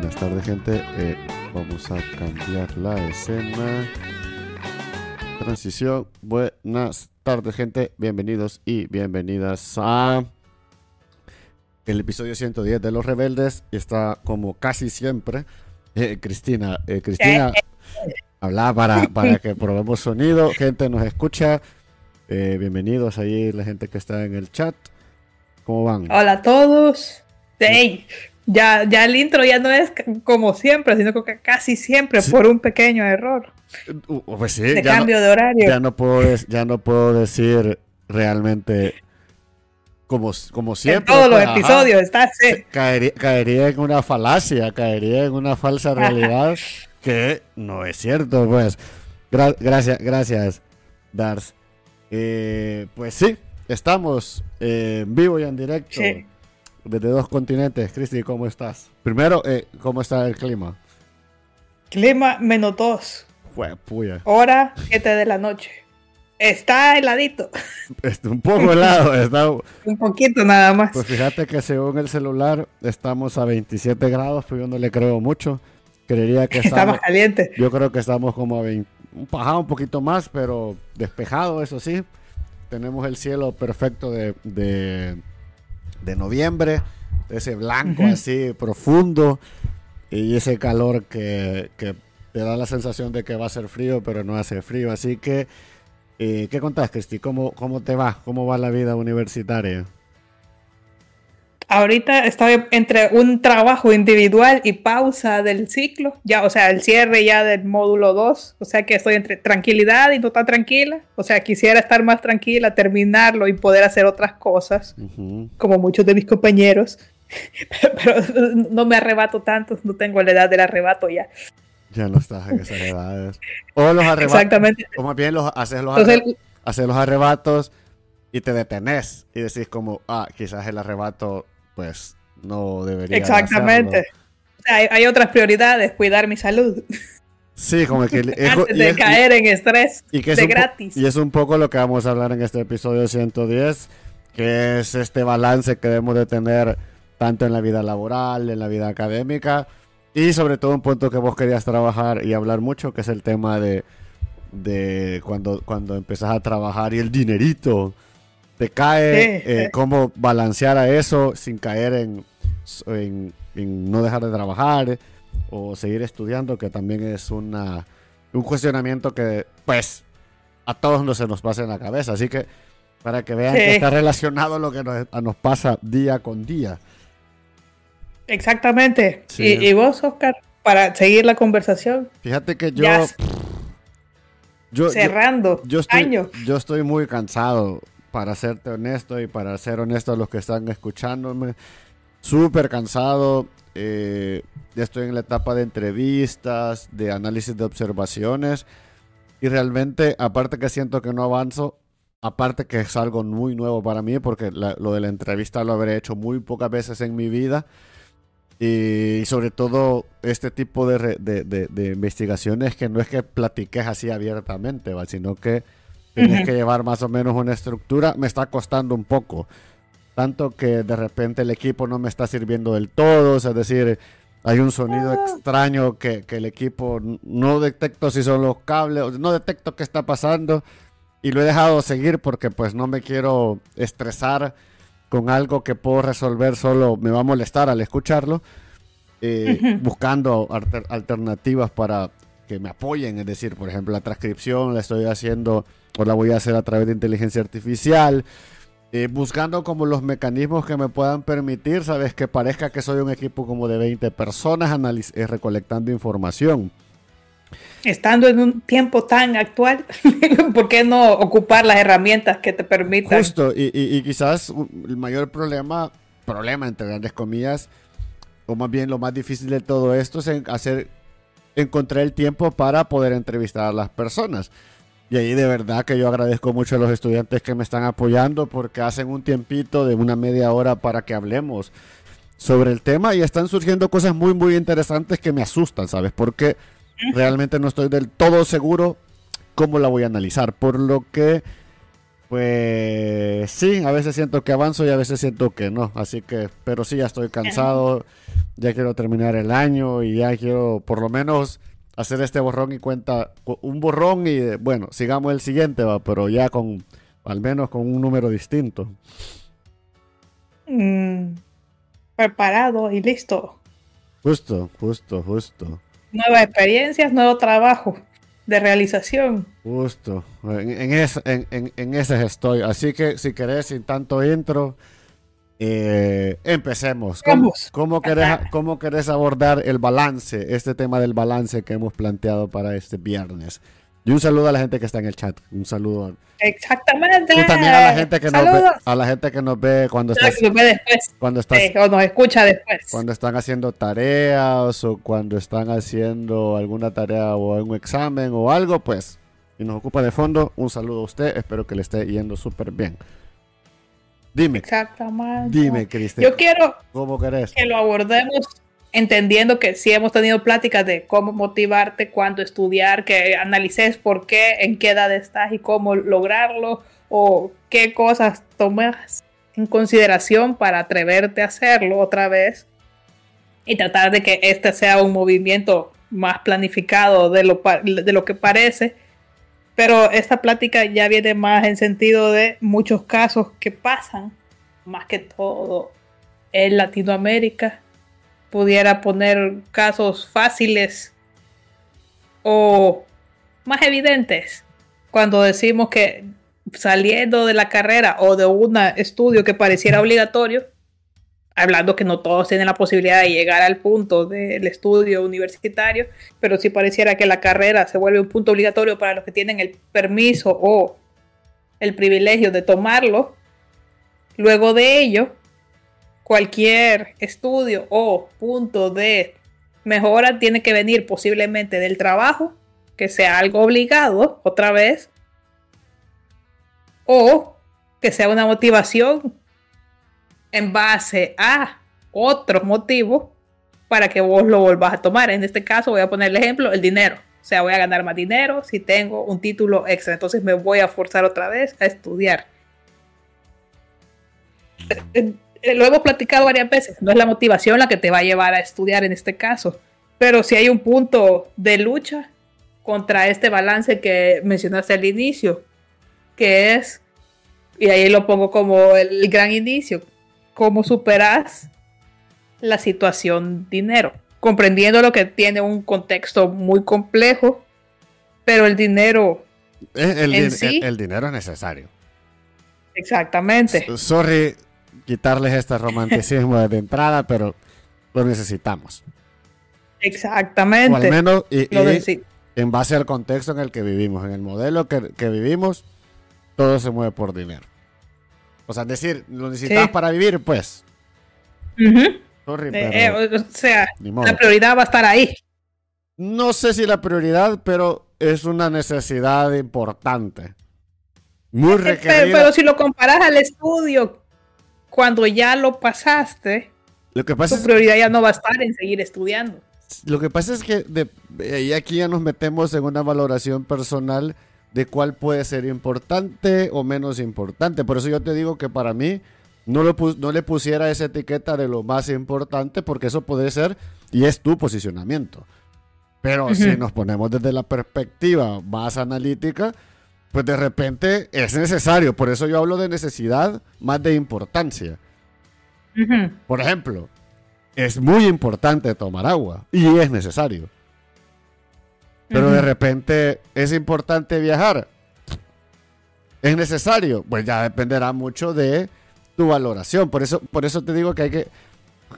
Buenas tardes, gente. Eh, vamos a cambiar la escena. Transición. Buenas tardes, gente. Bienvenidos y bienvenidas a el episodio 110 de Los Rebeldes. Está como casi siempre eh, Cristina. Eh, Cristina, habla para, para que probemos sonido. Gente nos escucha. Bienvenidos ahí la gente que está en el chat. ¿Cómo van? Hola a todos. Hey, ya, ya el intro ya no es como siempre, sino que casi siempre Sí. por un pequeño error Uh, pues sí, de ya no- cambio de horario. ya no puedo ya no puedo decir realmente como, como en siempre todos los pues, ajá, episodios está así. caería, caería en una falacia caería en una falsa realidad que no es cierto pues Gra- gracias gracias Dars Eh, pues sí estamos eh, en vivo y en directo Sí. Desde dos continentes Cristi cómo estás primero eh, cómo está el clima Clima menos 2, Jue- puya. hora 7 de la noche. Está heladito, Está un poco helado está un poquito nada más. Pues fíjate que según el celular estamos a 27 grados, pero yo no le creo mucho. Creería que Está estamos, más caliente. yo creo que estamos como a 20, un un poquito más, pero despejado, eso sí. Tenemos el cielo perfecto de, de, de noviembre, ese blanco así profundo y ese calor que, que te da la sensación de que va a ser frío, pero no hace frío. Así que, eh, ¿qué contás, Cristi? ¿Cómo, ¿Cómo te va? ¿Cómo va la vida universitaria? Ahorita estoy entre un trabajo individual y pausa del ciclo, ya, o sea, el cierre ya del módulo 2, o sea que estoy entre tranquilidad y no tan tranquila, o sea, quisiera estar más tranquila, terminarlo y poder hacer otras cosas, Ujú. como muchos de mis compañeros, pero no me arrebato tanto, no tengo la edad del arrebato ya. Ya no estás en esas edades. O los arrebatos. Exactamente. O más bien los, haces, los Entonces, arre- haces los arrebatos y te detenés. Y decís como, ah, quizás el arrebato, pues, no debería de exactamente. hacerlo. O sea, hay, hay otras prioridades, cuidar mi salud, Sí, como que... es- antes y de es- caer en estrés y que es de gratis. y es un poco lo que vamos a hablar en este episodio 110, que es este balance que debemos de tener tanto en la vida laboral, en la vida académica y sobre todo un punto que vos querías trabajar y hablar mucho, que es el tema de, de cuando, cuando empezás a trabajar y el dinerito te cae, Sí, eh, sí. cómo balancear a eso sin caer en, en, en no dejar de trabajar o seguir estudiando, que también es una, un cuestionamiento que, pues, a todos nos se nos pasa en la cabeza. Así que, para que vean Sí. que está relacionado lo que nos, nos pasa día con día. Exactamente. ¿Y, y vos, Oscar, para seguir la conversación, Fíjate que yo... yo, cerrando yo estoy, año. yo estoy muy cansado, para serte honesto y para ser honesto a los que están escuchándome. Súper cansado. eh, estoy en la etapa de entrevistas, de análisis de observaciones. Y realmente, aparte que siento que no avanzo, aparte que es algo muy nuevo para mí, porque lo de la entrevista lo habré hecho muy pocas veces en mi vida. Y sobre todo este tipo de investigaciones que no es que platiques así abiertamente, ¿va? sino que tienes Ujú. que llevar más o menos una estructura, me está costando un poco. Tanto que de repente el equipo no me está sirviendo del todo, o sea, es decir, hay un sonido extraño que, que el equipo no detecto si son los cables, no detecto qué está pasando y lo he dejado seguir porque pues no me quiero estresar con algo que puedo resolver solo, me va a molestar al escucharlo, eh, Ujú. buscando alter- alternativas para que me apoyen, es decir, por ejemplo, la transcripción la estoy haciendo la voy a hacer a través de inteligencia artificial, eh, buscando como los mecanismos que me puedan permitir, sabes, que parezca que soy un equipo como de 20 personas eh, recolectando información. Estando en un tiempo tan actual, ¿por qué no ocupar las herramientas que te permitan? Justo, y, y- y quizás el mayor problema, problema entre grandes comillas, o más bien lo más difícil de todo esto es en hacer, encontrar el tiempo para poder entrevistar a las personas. Y ahí de verdad que yo agradezco mucho a los estudiantes que me están apoyando porque hacen un tiempito de una media hora para que hablemos sobre el tema y están surgiendo cosas muy, muy interesantes que me asustan, ¿sabes? Porque realmente no estoy del todo seguro cómo la voy a analizar. Por lo que, pues sí, a veces siento que avanzo y a veces siento que no. Así que, pero sí, ya estoy cansado. ya quiero terminar el año y ya quiero por lo menos hacer este borrón y cuenta, un borrón y bueno, sigamos el siguiente, va, pero ya con al menos con un número distinto. Mm, preparado y listo. Justo, justo, justo. Nuevas experiencias, nuevo trabajo de realización. Justo, en, en, en, esas estoy. Así que si querés, sin tanto intro, eh, empecemos. ¿Cómo, cómo, querés, ¿Cómo querés abordar el balance, este tema del balance que hemos planteado para este viernes? Y un saludo a la gente que está en el chat. Un saludo. Exactamente. Y también a la gente que nos ve, a la gente que nos ve cuando estás, cuando estás, o nos escucha después. Cuando están haciendo tareas o cuando están haciendo alguna tarea o un examen o algo, pues, y nos ocupa de fondo, un saludo a usted. Espero que le esté yendo súper bien. Dime. Exactamente. Dime, Cristian. Yo quiero ¿Cómo querés? que lo abordemos entendiendo que sí hemos tenido pláticas de cómo motivarte, cuándo estudiar, que analices por qué, en qué edad estás y cómo lograrlo, o qué cosas tomas en consideración para atreverte a hacerlo otra vez y tratar de que este sea un movimiento más planificado de lo, de lo que parece. Pero esta plática ya viene más en sentido de muchos casos que pasan, más que todo en Latinoamérica, pudiera poner casos fáciles o más evidentes cuando decimos que saliendo de la carrera o de un estudio que pareciera obligatorio, hablando que no todos tienen la posibilidad de llegar al punto del estudio universitario, pero si pareciera que la carrera se vuelve un punto obligatorio para los que tienen el permiso o el privilegio de tomarlo, luego de ello, cualquier estudio o punto de mejora tiene que venir posiblemente del trabajo, que sea algo obligado otra vez, o que sea una motivación en base a otro motivo para que vos lo volvás a tomar. En este caso voy a poner el ejemplo, el dinero. O sea, voy a ganar más dinero si tengo un título extra. Entonces me voy a forzar otra vez a estudiar. Eh, lo hemos platicado varias veces, no es la motivación la que te va a llevar a estudiar en este caso, pero si hay un punto de lucha contra este balance que mencionaste al inicio, que es, y ahí lo pongo como el gran inicio, cómo superas la situación dinero, comprendiendo lo que tiene un contexto muy complejo, pero el dinero... El, el dinero es necesario. Exactamente. Sorry, quitarles este romanticismo de entrada, pero lo necesitamos. Exactamente. O al menos y, en base al contexto en el que vivimos, en el modelo que, vivimos, todo se mueve por dinero. O sea, decir, lo necesitas para vivir, pues. Eh, eh, o sea, la prioridad va a estar ahí. No sé si la prioridad, pero es una necesidad importante. Muy requerida. pero si lo comparas al estudio cuando ya lo pasaste, lo que pasa tu prioridad ya no va a estar en seguir estudiando. Lo que pasa es que de, aquí ya nos metemos en una valoración personal de cuál puede ser importante o menos importante. Por eso yo te digo que para mí no, lo no le pusiera esa etiqueta de lo más importante porque eso puede ser y es tu posicionamiento. Pero si nos ponemos desde la perspectiva más analítica, pues de repente es necesario. Por eso yo hablo de necesidad más de importancia. Por ejemplo, es muy importante tomar agua y es necesario. Pero de repente es importante viajar. ¿Es necesario? Pues ya dependerá mucho de tu valoración. Por eso, por eso te digo que hay que,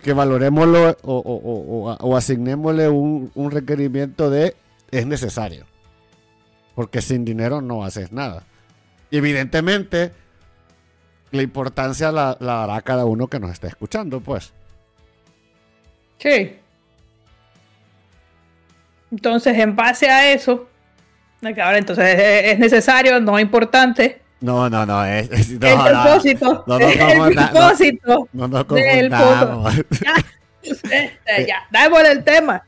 que valorémoslo o, asignémosle un, un requerimiento de es necesario. Porque sin dinero no haces nada. Y evidentemente, la importancia la, dará cada uno que nos esté escuchando, pues. Sí. Entonces, en base a eso, ahora entonces es necesario, no importante. No, no, no, es, el propósito. No, no, el propósito no, no, del Ya, ya, damos el tema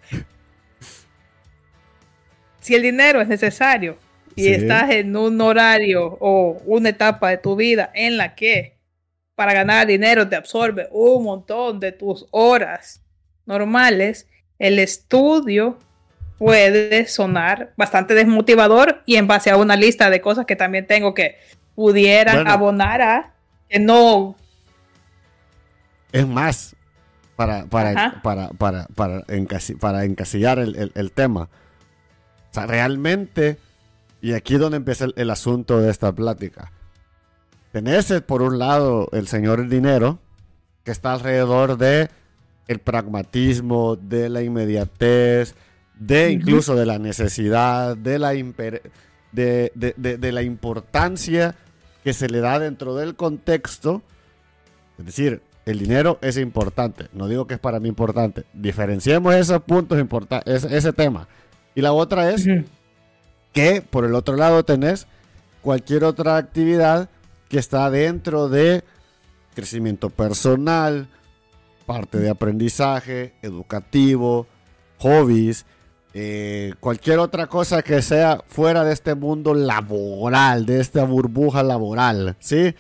si el dinero es necesario y estás en un horario o una etapa de tu vida en la que para ganar dinero te absorbe un montón de tus horas normales, el estudio puede sonar bastante desmotivador y en base a una lista de cosas que también tengo que pudieran abonar a que no. Es más, para, para, para, para, para, encasillar el, tema. O sea, realmente, y aquí es donde empieza el, asunto de esta plática. Tenés por un lado el señor dinero, que está alrededor de el pragmatismo, de la inmediatez, de incluso de la necesidad, de la, de, de, la importancia que se le da dentro del contexto. Es decir, el dinero es importante. No digo que es para mí importante. Diferenciemos esos puntos importantes, ese, tema. Y la otra es que por el otro lado tenés cualquier otra actividad que está dentro de crecimiento personal, parte de aprendizaje, educativo, hobbies, eh, cualquier otra cosa que sea fuera de este mundo laboral, de esta burbuja laboral, ¿sí?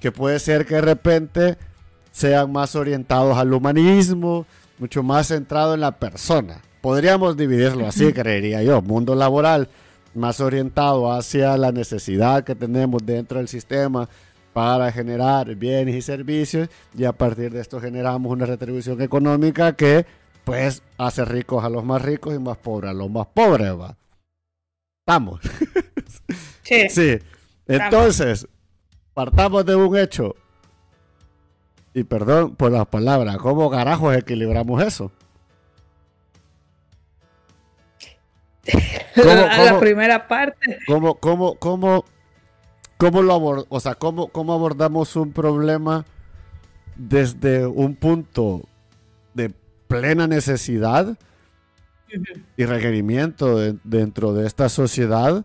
Que puede ser que de repente sean más orientados al humanismo, mucho más centrado en la persona. Podríamos dividirlo así, creería yo. Mundo laboral más orientado hacia la necesidad que tenemos dentro del sistema para generar bienes y servicios y a partir de esto generamos una retribución económica que pues hace ricos a los más ricos y más pobres a los más pobres, va. Estamos. Sí. sí. Entonces, partamos de un hecho. Y perdón por las palabras, ¿cómo carajos equilibramos eso? ¿Cómo, la primera parte. ¿Cómo, cómo, cómo, cómo lo o sea, cómo, cómo abordamos un problema desde un punto plena necesidad y requerimiento dentro de esta sociedad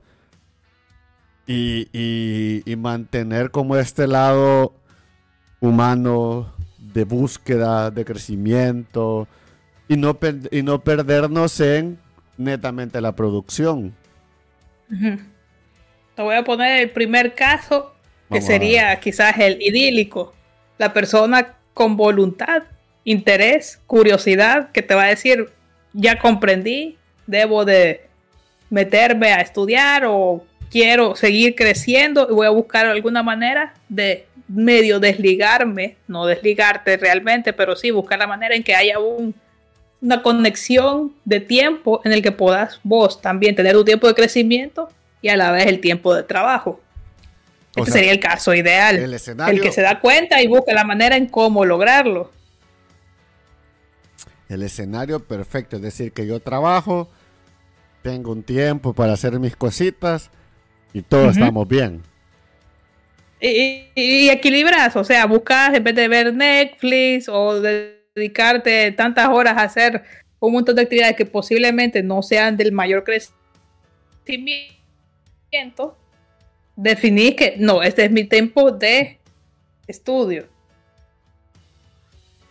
y, mantener como este lado humano de búsqueda, de crecimiento y no, y no perdernos en netamente la producción. Te voy a poner el primer caso, que sería quizás el idílico. La persona con voluntad interés, curiosidad, que te va a decir, ya comprendí, debo de meterme a estudiar o quiero seguir creciendo y voy a buscar alguna manera de medio desligarme, no desligarte realmente, pero sí buscar la manera en que haya una conexión de tiempo en el que puedas vos también tener un tiempo de crecimiento y a la vez el tiempo de trabajo. este sería el caso ideal. El, el que se da cuenta y busca la manera en cómo lograrlo el escenario perfecto. Es decir, que yo trabajo, tengo un tiempo para hacer mis cositas y todos estamos bien. Y, equilibras, o sea, buscas en vez de ver Netflix o dedicarte tantas horas a hacer un montón de actividades que posiblemente no sean del mayor crecimiento, definís que no, este es mi tiempo de estudio.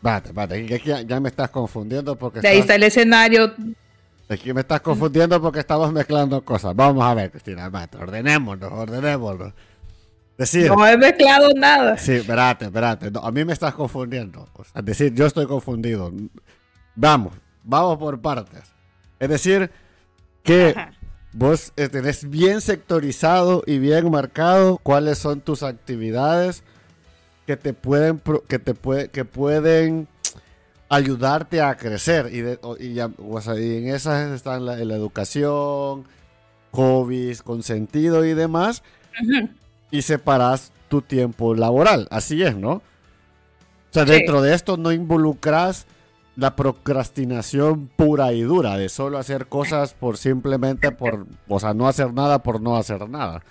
Vale, vale, aquí ya, me estás confundiendo porque... De ahí está el escenario. Aquí me estás confundiendo porque estamos mezclando cosas. Vamos a ver, Cristina, ordenémonos, ordenémonos. Decir, no he mezclado nada. Sí, espérate, espérate. a mí me estás confundiendo. es decir, yo estoy confundido. Vamos, vamos por partes. Es decir, que vos tenés bien sectorizado y bien marcado cuáles son tus actividades que te pueden, que te puede, que pueden ayudarte a crecer. Y, y, en esas están la, la, educación, hobbies, consentido y demás. Y separas tu tiempo laboral. Así es, ¿no? O sea, dentro de esto no involucras la procrastinación pura y dura, de solo hacer cosas por simplemente por, o sea, no hacer nada por no hacer nada.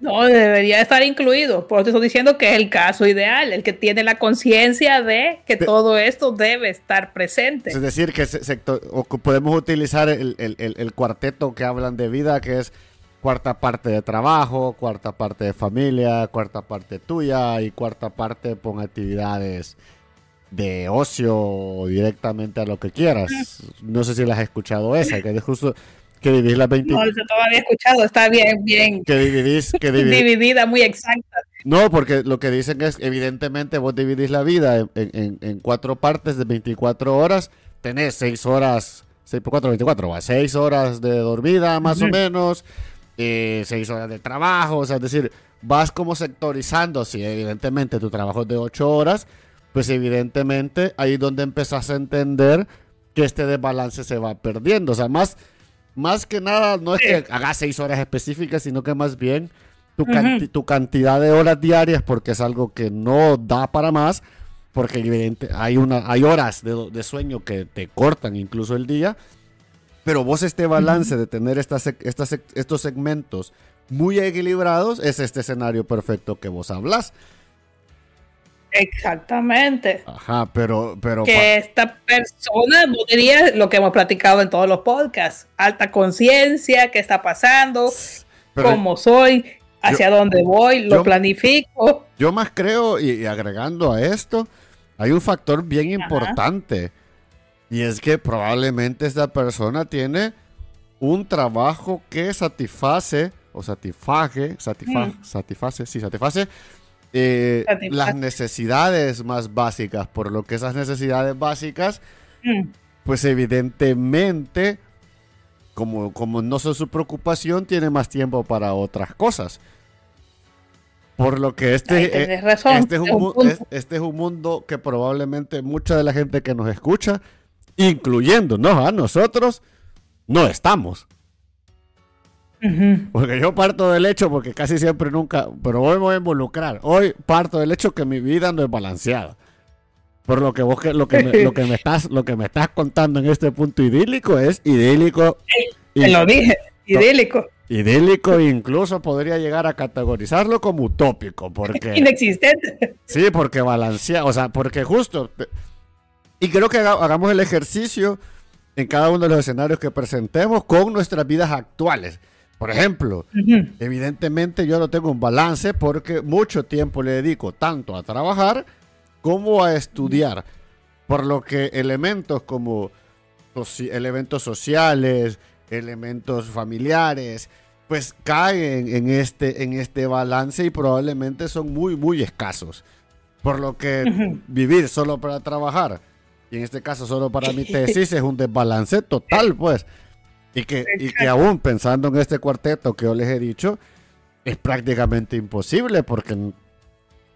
No, debería estar incluido. Por eso estoy diciendo que es el caso ideal, el que tiene la conciencia de que todo esto debe estar presente. Es decir, que podemos utilizar el, cuarteto que hablan de vida, que es cuarta parte de trabajo, cuarta parte de familia, cuarta parte tuya y cuarta parte con actividades de ocio directamente a lo que quieras. No sé si las has escuchado esa, que es justo que dividís las 20. No, eso todavía he escuchado, está bien, bien. Que dividís, que dividida, muy exacta. No, porque lo que dicen es, evidentemente, vos dividís la vida en, en- en cuatro partes de 24 horas, tenés 6 horas, 6 por 4, 24, va, 6 horas de dormida más o menos, 6 horas de trabajo, o sea, es decir, vas como sectorizando, si evidentemente tu trabajo es de 8 horas, pues evidentemente ahí es donde empezás a entender que este desbalance se va perdiendo, o sea, más, más que nada no es que hagas 6 horas específicas, sino que más bien tu, canti- tu cantidad de horas diarias, porque es algo que no da para más, porque evidente, hay, una, hay horas de, de sueño que te cortan incluso el día, pero vos este balance de tener estas, estas, estos segmentos muy equilibrados es este escenario perfecto que vos hablas. Exactamente. Ajá, pero... pero que esta persona, dirías lo que hemos platicado en todos los podcasts, alta conciencia, qué está pasando, pero cómo soy, hacia dónde voy, lo yo- planifico. yo más creo, y, y agregando a esto, hay un factor bien Ajá. importante. Y es que probablemente esta persona tiene un trabajo que satisface, o satisfaje, satisfa- Mm. satisface, sí, satisface eh, las necesidades más básicas, por lo que esas necesidades básicas, Mm, pues evidentemente, como, como no son su preocupación, tiene más tiempo para otras cosas. Por lo que este, eh, razón. este, es un, es- este es un mundo que probablemente mucha de la gente que nos escucha, incluyéndonos a nosotros, no estamos. Porque yo parto del hecho, porque casi siempre nunca, pero hoy me voy a involucrar. Hoy parto del hecho que mi vida no es balanceada. Por lo que vos que, lo que me, lo que me estás lo que me estás contando en este punto idílico es idílico Te lo dije, idílico, idílico incluso podría llegar a categorizarlo como utópico porque inexistente. Sí, porque balancea, o sea, porque justo. Y creo que haga- hagamos el ejercicio en cada uno de los escenarios que presentemos con nuestras vidas actuales. Por ejemplo, evidentemente yo no tengo un balance porque mucho tiempo le dedico tanto a trabajar como a estudiar. Por lo que elementos como elementos sociales, elementos familiares, pues caen en este, en este balance y probablemente son muy, muy escasos. Por lo que vivir solo para trabajar, y en este caso solo para mi tesis, es un desbalance total, pues. Y que, y que aún pensando en este cuarteto que yo les he dicho, es prácticamente imposible porque,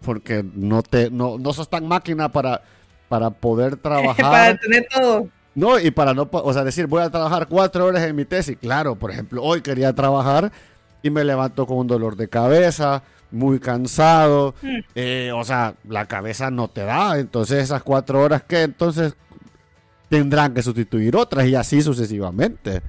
porque no, te, no, no sos tan máquina para, para poder trabajar. Para tener todo. No, y para no, o sea, decir, voy a trabajar cuatro horas en mi tesis. Claro, por ejemplo, hoy quería trabajar y me levanto con un dolor de cabeza, muy cansado. Mm. eh, o sea, la cabeza no te da. Entonces, esas cuatro horas que entonces tendrán que sustituir otras y así sucesivamente.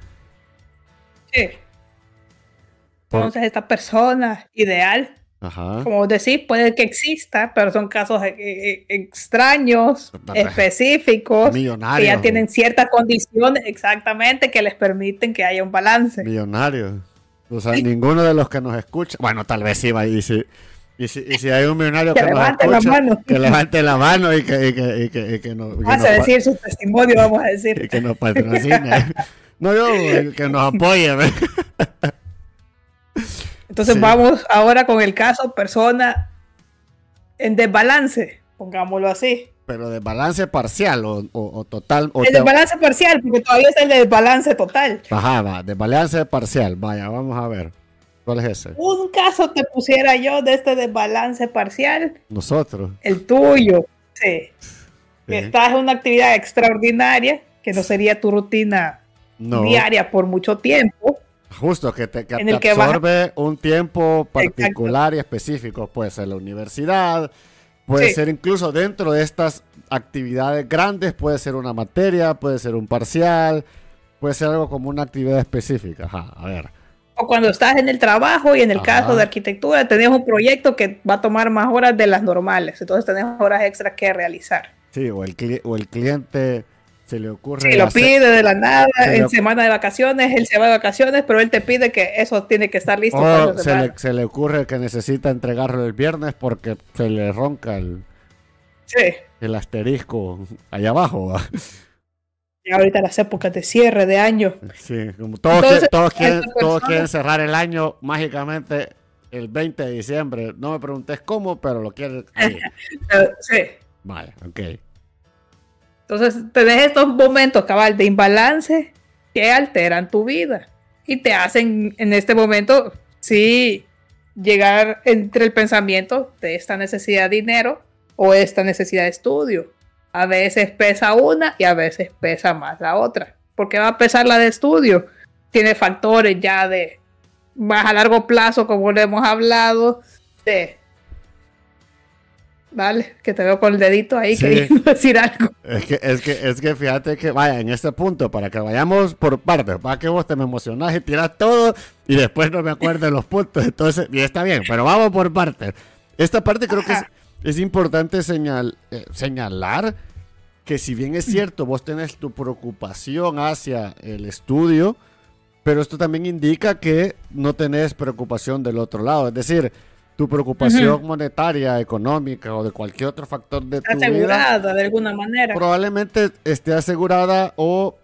Entonces, esta persona ideal, Ajá. como decís, puede que exista, pero son casos eh, eh, extraños, específicos, que ya tienen ciertas condiciones exactamente que les permiten que haya un balance. Millonario. O sea, ninguno de los que nos escucha. Bueno, tal vez sí va. Y si, y si, y si hay un millonario Que que, nos escucha, mano. que levante la mano y que, y que, y que, y que nos, y nos a decir su testimonio, vamos a y decir. que nos patrocine. No, yo, eh, que nos apoye. ¿ve? Entonces Sí. vamos ahora con el caso persona en desbalance, pongámoslo así. Pero de balance parcial o, o- o total. O El te- desbalance parcial, porque todavía es el desbalance total. Ajá, va, de balance parcial. Vaya, vamos a ver. ¿Cuál es ese? Un caso te pusiera yo de este desbalance parcial, Nosotros. el tuyo. Sí. Que estás en una actividad extraordinaria, que no sería tu rutina No. diaria por mucho tiempo. Justo, que te, que En te el que vas- absorbe un tiempo particular y específico. Puede ser la universidad, puede Sí. ser incluso dentro de estas actividades grandes, puede ser una materia, puede ser un parcial, puede ser algo como una actividad específica. Ajá, a ver. O cuando estás en el trabajo y en el Ajá. caso de arquitectura tenés un proyecto que va a tomar más horas de las normales, entonces tenés horas extras que realizar. Sí, o el, cli- o el cliente se le ocurre. Si lo hacer- pide de la nada, se en semana de vacaciones, él se va de vacaciones, pero él te pide que eso tiene que estar listo para o esa se le, se le ocurre que necesita entregarlo el viernes porque se le ronca el, Sí. el asterisco allá abajo. ¿va? Y ahorita las épocas de cierre de año. Sí, como todos, Entonces, todos, quieren, todos quieren cerrar el año mágicamente el 20 de diciembre. No me preguntes cómo, pero lo quieres. sí. Vale, ok. Entonces, tenés estos momentos, cabal, de imbalance que alteran tu vida y te hacen en este momento, sí, llegar entre el pensamiento de esta necesidad de dinero o esta necesidad de estudio. A veces pesa una y a veces pesa más la otra. ¿Por qué va a pesar la de estudio? Tiene factores ya de más a largo plazo, como lo hemos hablado, de Vale, que te veo con el dedito ahí queriendo decir algo. Es que, es, que, es que fíjate que, vaya, en este punto, para que vayamos por partes, para que vos te me emocionás y tiras todo y después no me acuerdo de los puntos. Entonces, y está bien, pero vamos por partes. Esta parte creo que es, importante señal, eh, señalar que si bien es cierto, vos tenés tu preocupación hacia el estudio, pero esto también indica que no tenés preocupación del otro lado. Es decir, tu preocupación monetaria, económica o de cualquier otro factor de tu vida. Asegurada de alguna manera. Probablemente esté asegurada o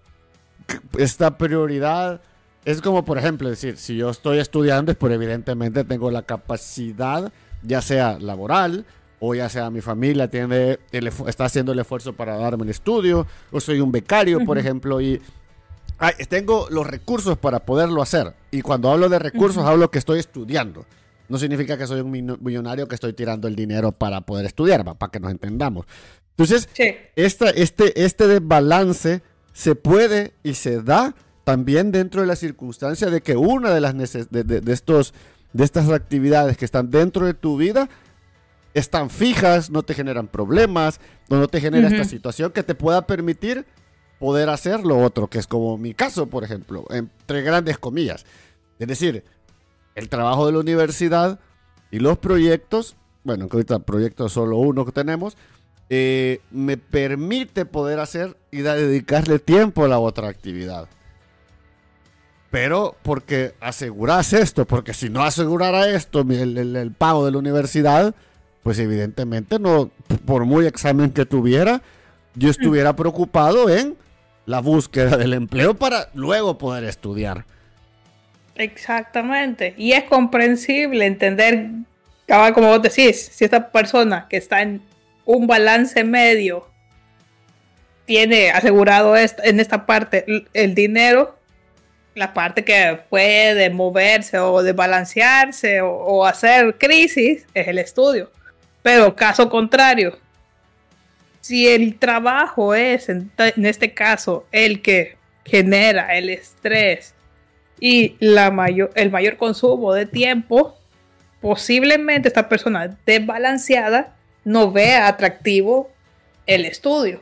esta prioridad es como, por ejemplo, decir, si yo estoy estudiando, pues evidentemente tengo la capacidad, ya sea laboral o ya sea mi familia tiene está haciendo el esfuerzo para darme el estudio, o soy un becario, por ejemplo, y tengo los recursos para poderlo hacer. Y cuando hablo de recursos, hablo que estoy estudiando no significa que soy un millonario que estoy tirando el dinero para poder estudiar, para que nos entendamos. Entonces, este, este desbalance se puede y se da también dentro de la circunstancia de que una de las de, estos, de estas actividades que están dentro de tu vida están fijas, no te generan problemas, no te genera esta situación que te pueda permitir poder hacer lo otro, que es como mi caso, por ejemplo, entre grandes comillas. Es decir, el trabajo de la universidad y los proyectos, bueno, que ahorita proyectos solo uno que tenemos, eh, me permite poder hacer y dedicarle tiempo a la otra actividad. Pero porque aseguras esto, porque si no asegurara esto, el, pago de la universidad, pues evidentemente no, por muy examen que tuviera, yo estuviera preocupado en la búsqueda del empleo para luego poder estudiar. Exactamente. Y es comprensible entender, como vos decís, si esta persona que está en un balance medio tiene asegurado en esta parte el dinero, la parte que puede moverse o desbalancearse o, o hacer crisis es el estudio. Pero caso contrario, si el trabajo es en, este caso el que genera el estrés y la mayor, el mayor consumo de tiempo, posiblemente esta persona desbalanceada no vea atractivo el estudio.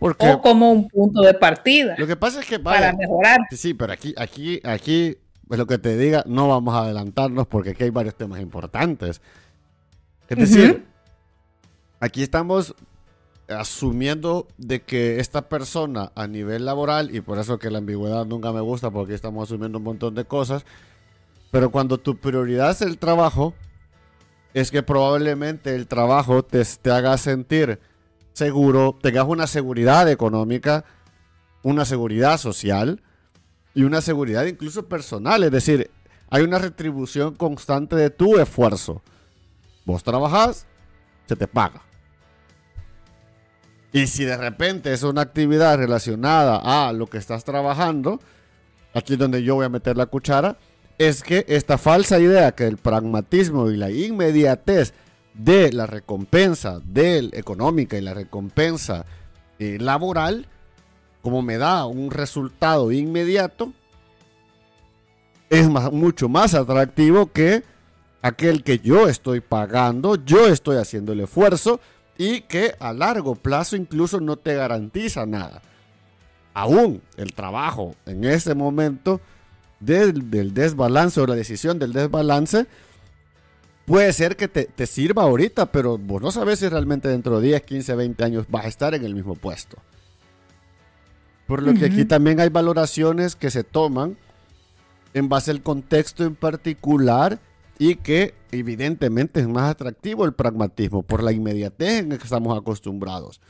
o como un punto de partida. Lo que pasa es que para mejorar. Sí, pero aquí, aquí, aquí, pues lo que te diga, no vamos a adelantarnos porque aquí hay varios temas importantes. Es decir, aquí estamos asumiendo de que esta persona a nivel laboral, y por eso que la ambigüedad nunca me gusta porque estamos asumiendo un montón de cosas, pero cuando tu prioridad es el trabajo, es que probablemente el trabajo te, te haga sentir seguro, tengas una seguridad económica, una seguridad social y una seguridad incluso personal, es decir, hay una retribución constante de tu esfuerzo. Vos trabajas, se te paga. Y si de repente es una actividad relacionada a lo que estás trabajando, aquí es donde yo voy a meter la cuchara, es que esta falsa idea que el pragmatismo y la inmediatez de la recompensa del económica y la recompensa eh, laboral, como me da un resultado inmediato, es mucho más atractivo que aquel que yo estoy pagando, yo estoy haciendo el esfuerzo, y que a largo plazo incluso no te garantiza nada. Aún el trabajo en ese momento del, desbalance o la decisión del desbalance puede ser que te, sirva ahorita, pero vos no sabes si realmente dentro de 10, 15, 20 años vas a estar en el mismo puesto. Por lo que aquí también hay valoraciones que se toman en base al contexto en particular y que evidentemente es más atractivo el pragmatismo por la inmediatez en que estamos acostumbrados.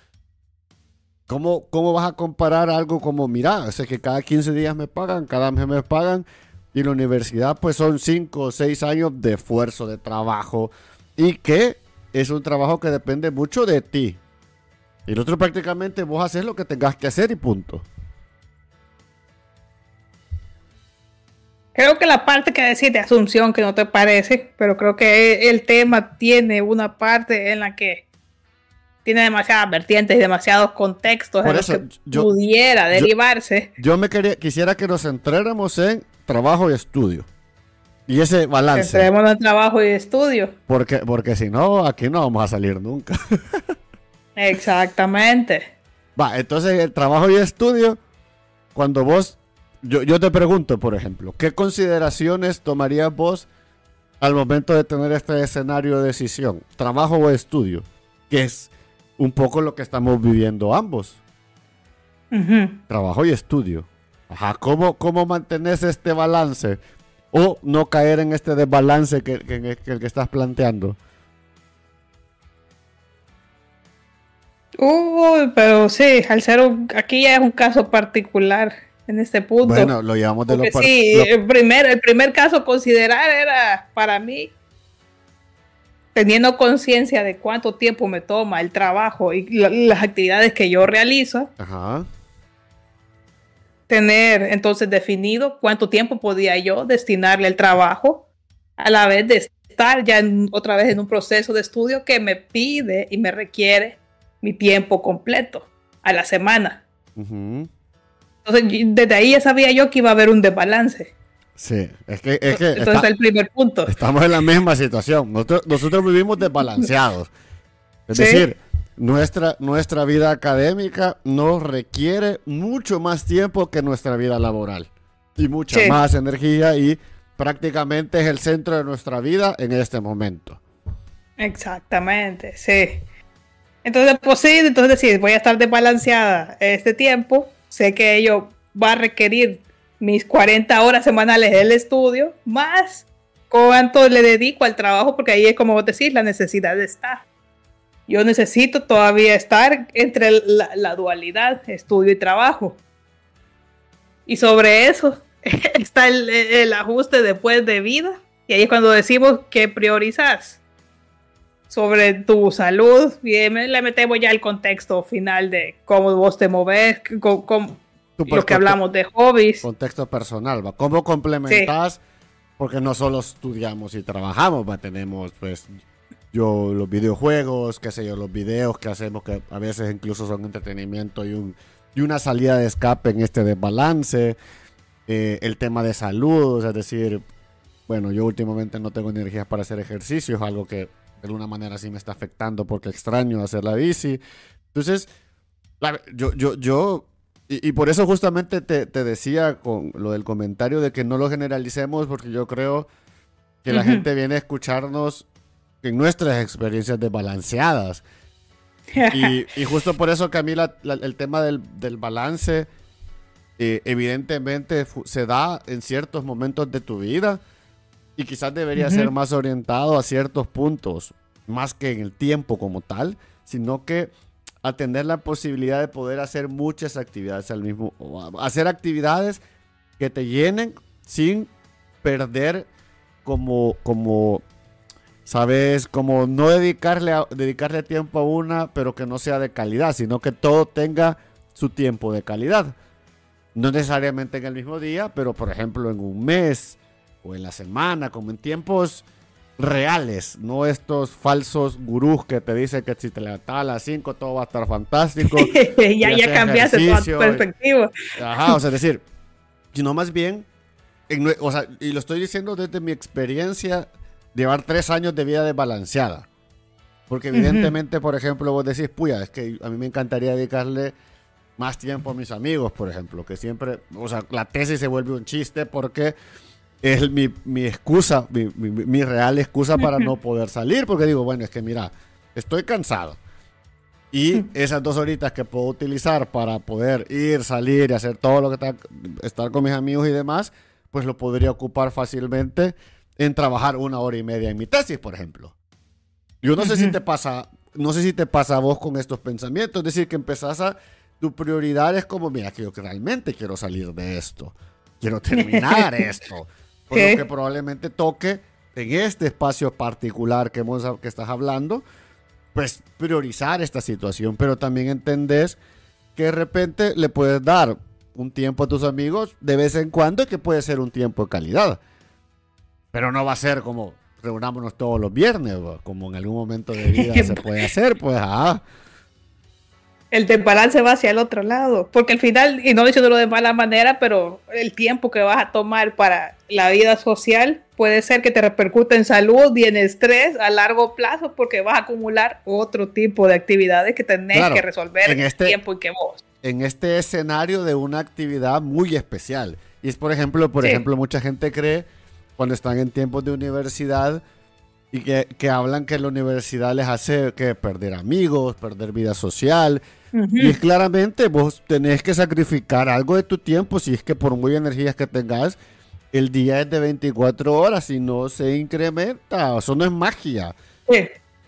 ¿Cómo, ¿Cómo vas a comparar algo como, mira, sé que cada 15 días me pagan, cada mes me pagan, Y la universidad pues son cinco o seis años de esfuerzo, de trabajo. Y que es un trabajo que depende mucho de ti. Y el otro prácticamente vos haces lo que tengas que hacer y punto. Creo que la parte que decís de Asunción que no te parece, pero creo que el tema tiene una parte en la que tiene demasiadas vertientes y demasiados contextos en los que pudiera derivarse. Yo, me quería, quisiera que nos centráramos en trabajo y estudio. Y ese balance. Centrémonos en trabajo y estudio. Porque, porque si no, aquí no vamos a salir nunca. Exactamente. Va, entonces el trabajo y estudio, cuando vos yo, te pregunto, por ejemplo, ¿qué consideraciones tomarías vos al momento de tener este escenario de decisión? ¿Trabajo o estudio? Que es un poco lo que estamos viviendo ambos. Trabajo y estudio. Ajá, ¿cómo, ¿cómo mantenés este balance? O no caer en este desbalance que, que, que, que estás planteando. Uy, pero sí, al ser aquí ya es un caso particular en este punto. Bueno, lo llevamos de los Sí, el, primer, el primer caso a considerar era para mí, teniendo conciencia de cuánto tiempo me toma el trabajo y las actividades que yo realizo. Tener entonces definido cuánto tiempo podía yo destinarle al trabajo, a la vez de estar ya otra vez en un proceso de estudio que me pide y me requiere mi tiempo completo a la semana. Entonces, desde ahí ya sabía yo que iba a haber un desbalance. Sí, es que... Es que Entonces, el primer punto. Estamos en la misma situación. Nosotros, vivimos desbalanceados. Es decir, nuestra, nuestra vida académica nos requiere mucho más tiempo que nuestra vida laboral. Y mucha más energía y prácticamente es el centro de nuestra vida en este momento. Exactamente, sí. Entonces, pues sí, entonces decir, voy a estar desbalanceada este tiempo, sé que ello va a requerir mis 40 horas semanales del estudio, más cuánto le dedico al trabajo, porque ahí es como vos decís, la necesidad estar. Yo necesito todavía estar entre la, dualidad, estudio y trabajo. Y sobre eso está el, ajuste después de vida. Y ahí es cuando decimos que priorizas sobre tu salud y le metemos ya el contexto final de cómo vos te moves, con, lo que hablamos de hobbies. Contexto personal, ¿va? ¿Cómo complementas? Porque no solo estudiamos y trabajamos, ¿va? Tenemos, pues, yo los videojuegos, qué sé yo, los videos que hacemos que a veces incluso son entretenimiento y, un, y una salida de escape en este desbalance. Eh, el tema de salud, es decir, bueno, yo últimamente no tengo energías para hacer ejercicio, es algo que de alguna manera sí me está afectando porque extraño hacer la bici. Entonces, yo, yo, yo, y, por eso justamente te, decía con lo del comentario de que no lo generalicemos porque yo creo que la gente viene a escucharnos en nuestras experiencias desbalanceadas. y, y, justo por eso que a mí el tema del, del balance eh, evidentemente se da en ciertos momentos de tu vida y quizás debería ser más orientado a ciertos puntos, más que en el tiempo como tal, sino que atender la posibilidad de poder hacer muchas actividades al mismo, hacer actividades que te llenen sin perder como, como, sabes, como no dedicarle, dedicarle tiempo a una, pero que no sea de calidad, sino que todo tenga su tiempo de calidad. No necesariamente en el mismo día, pero por ejemplo en un mes, o en la semana, como en tiempos reales, no estos falsos gurús que te dicen que si te levantas a las 5 todo va a estar fantástico. ya, ya cambiaste tu perspectiva. Ajá, o sea, es decir, sino más bien, o sea, y lo estoy diciendo desde mi experiencia, llevar tres años de vida desbalanceada. Porque evidentemente, por ejemplo, vos decís, puya, es que a mí me encantaría dedicarle más tiempo a mis amigos, por ejemplo, que siempre, o sea, la tesis se vuelve un chiste porque es mi, mi excusa, mi, mi, real excusa para no poder salir, porque digo, bueno, es que mira, estoy cansado. Y esas dos horitas que puedo utilizar para poder ir, salir y hacer todo lo que está, estar con mis amigos y demás, pues lo podría ocupar fácilmente en trabajar una hora y media en mi tesis, por ejemplo. Yo no sé si te pasa, no sé si te pasa a vos con estos pensamientos, es decir, que empezás a, tu prioridad es como, mira, que yo realmente quiero salir de esto, quiero terminar esto Por lo que probablemente toque en este espacio particular que, hemos, que estás hablando, pues priorizar esta situación, pero también entendés que de repente le puedes dar un tiempo a tus amigos de vez en cuando que puede ser un tiempo de calidad. Pero no va a ser como reunámonos todos los viernes, como en algún momento de vida se puede hacer, pues ah. El desbalance va hacia el otro lado, porque al final, y no diciéndolo de mala manera, pero el tiempo que vas a tomar para la vida social puede ser que te repercute en salud y en estrés a largo plazo porque vas a acumular otro tipo de actividades que tenés que resolver en este, tiempo y que vos. En este escenario de una actividad muy especial. Y es, por ejemplo, por ejemplo, mucha gente cree cuando están en tiempos de universidad y que, que, hablan que la universidad les hace que perder amigos, perder vida social. Y es claramente vos tenés que sacrificar algo de tu tiempo si es que por muy energías que tengas, el día es de 24 horas y no se incrementa. Eso no es magia.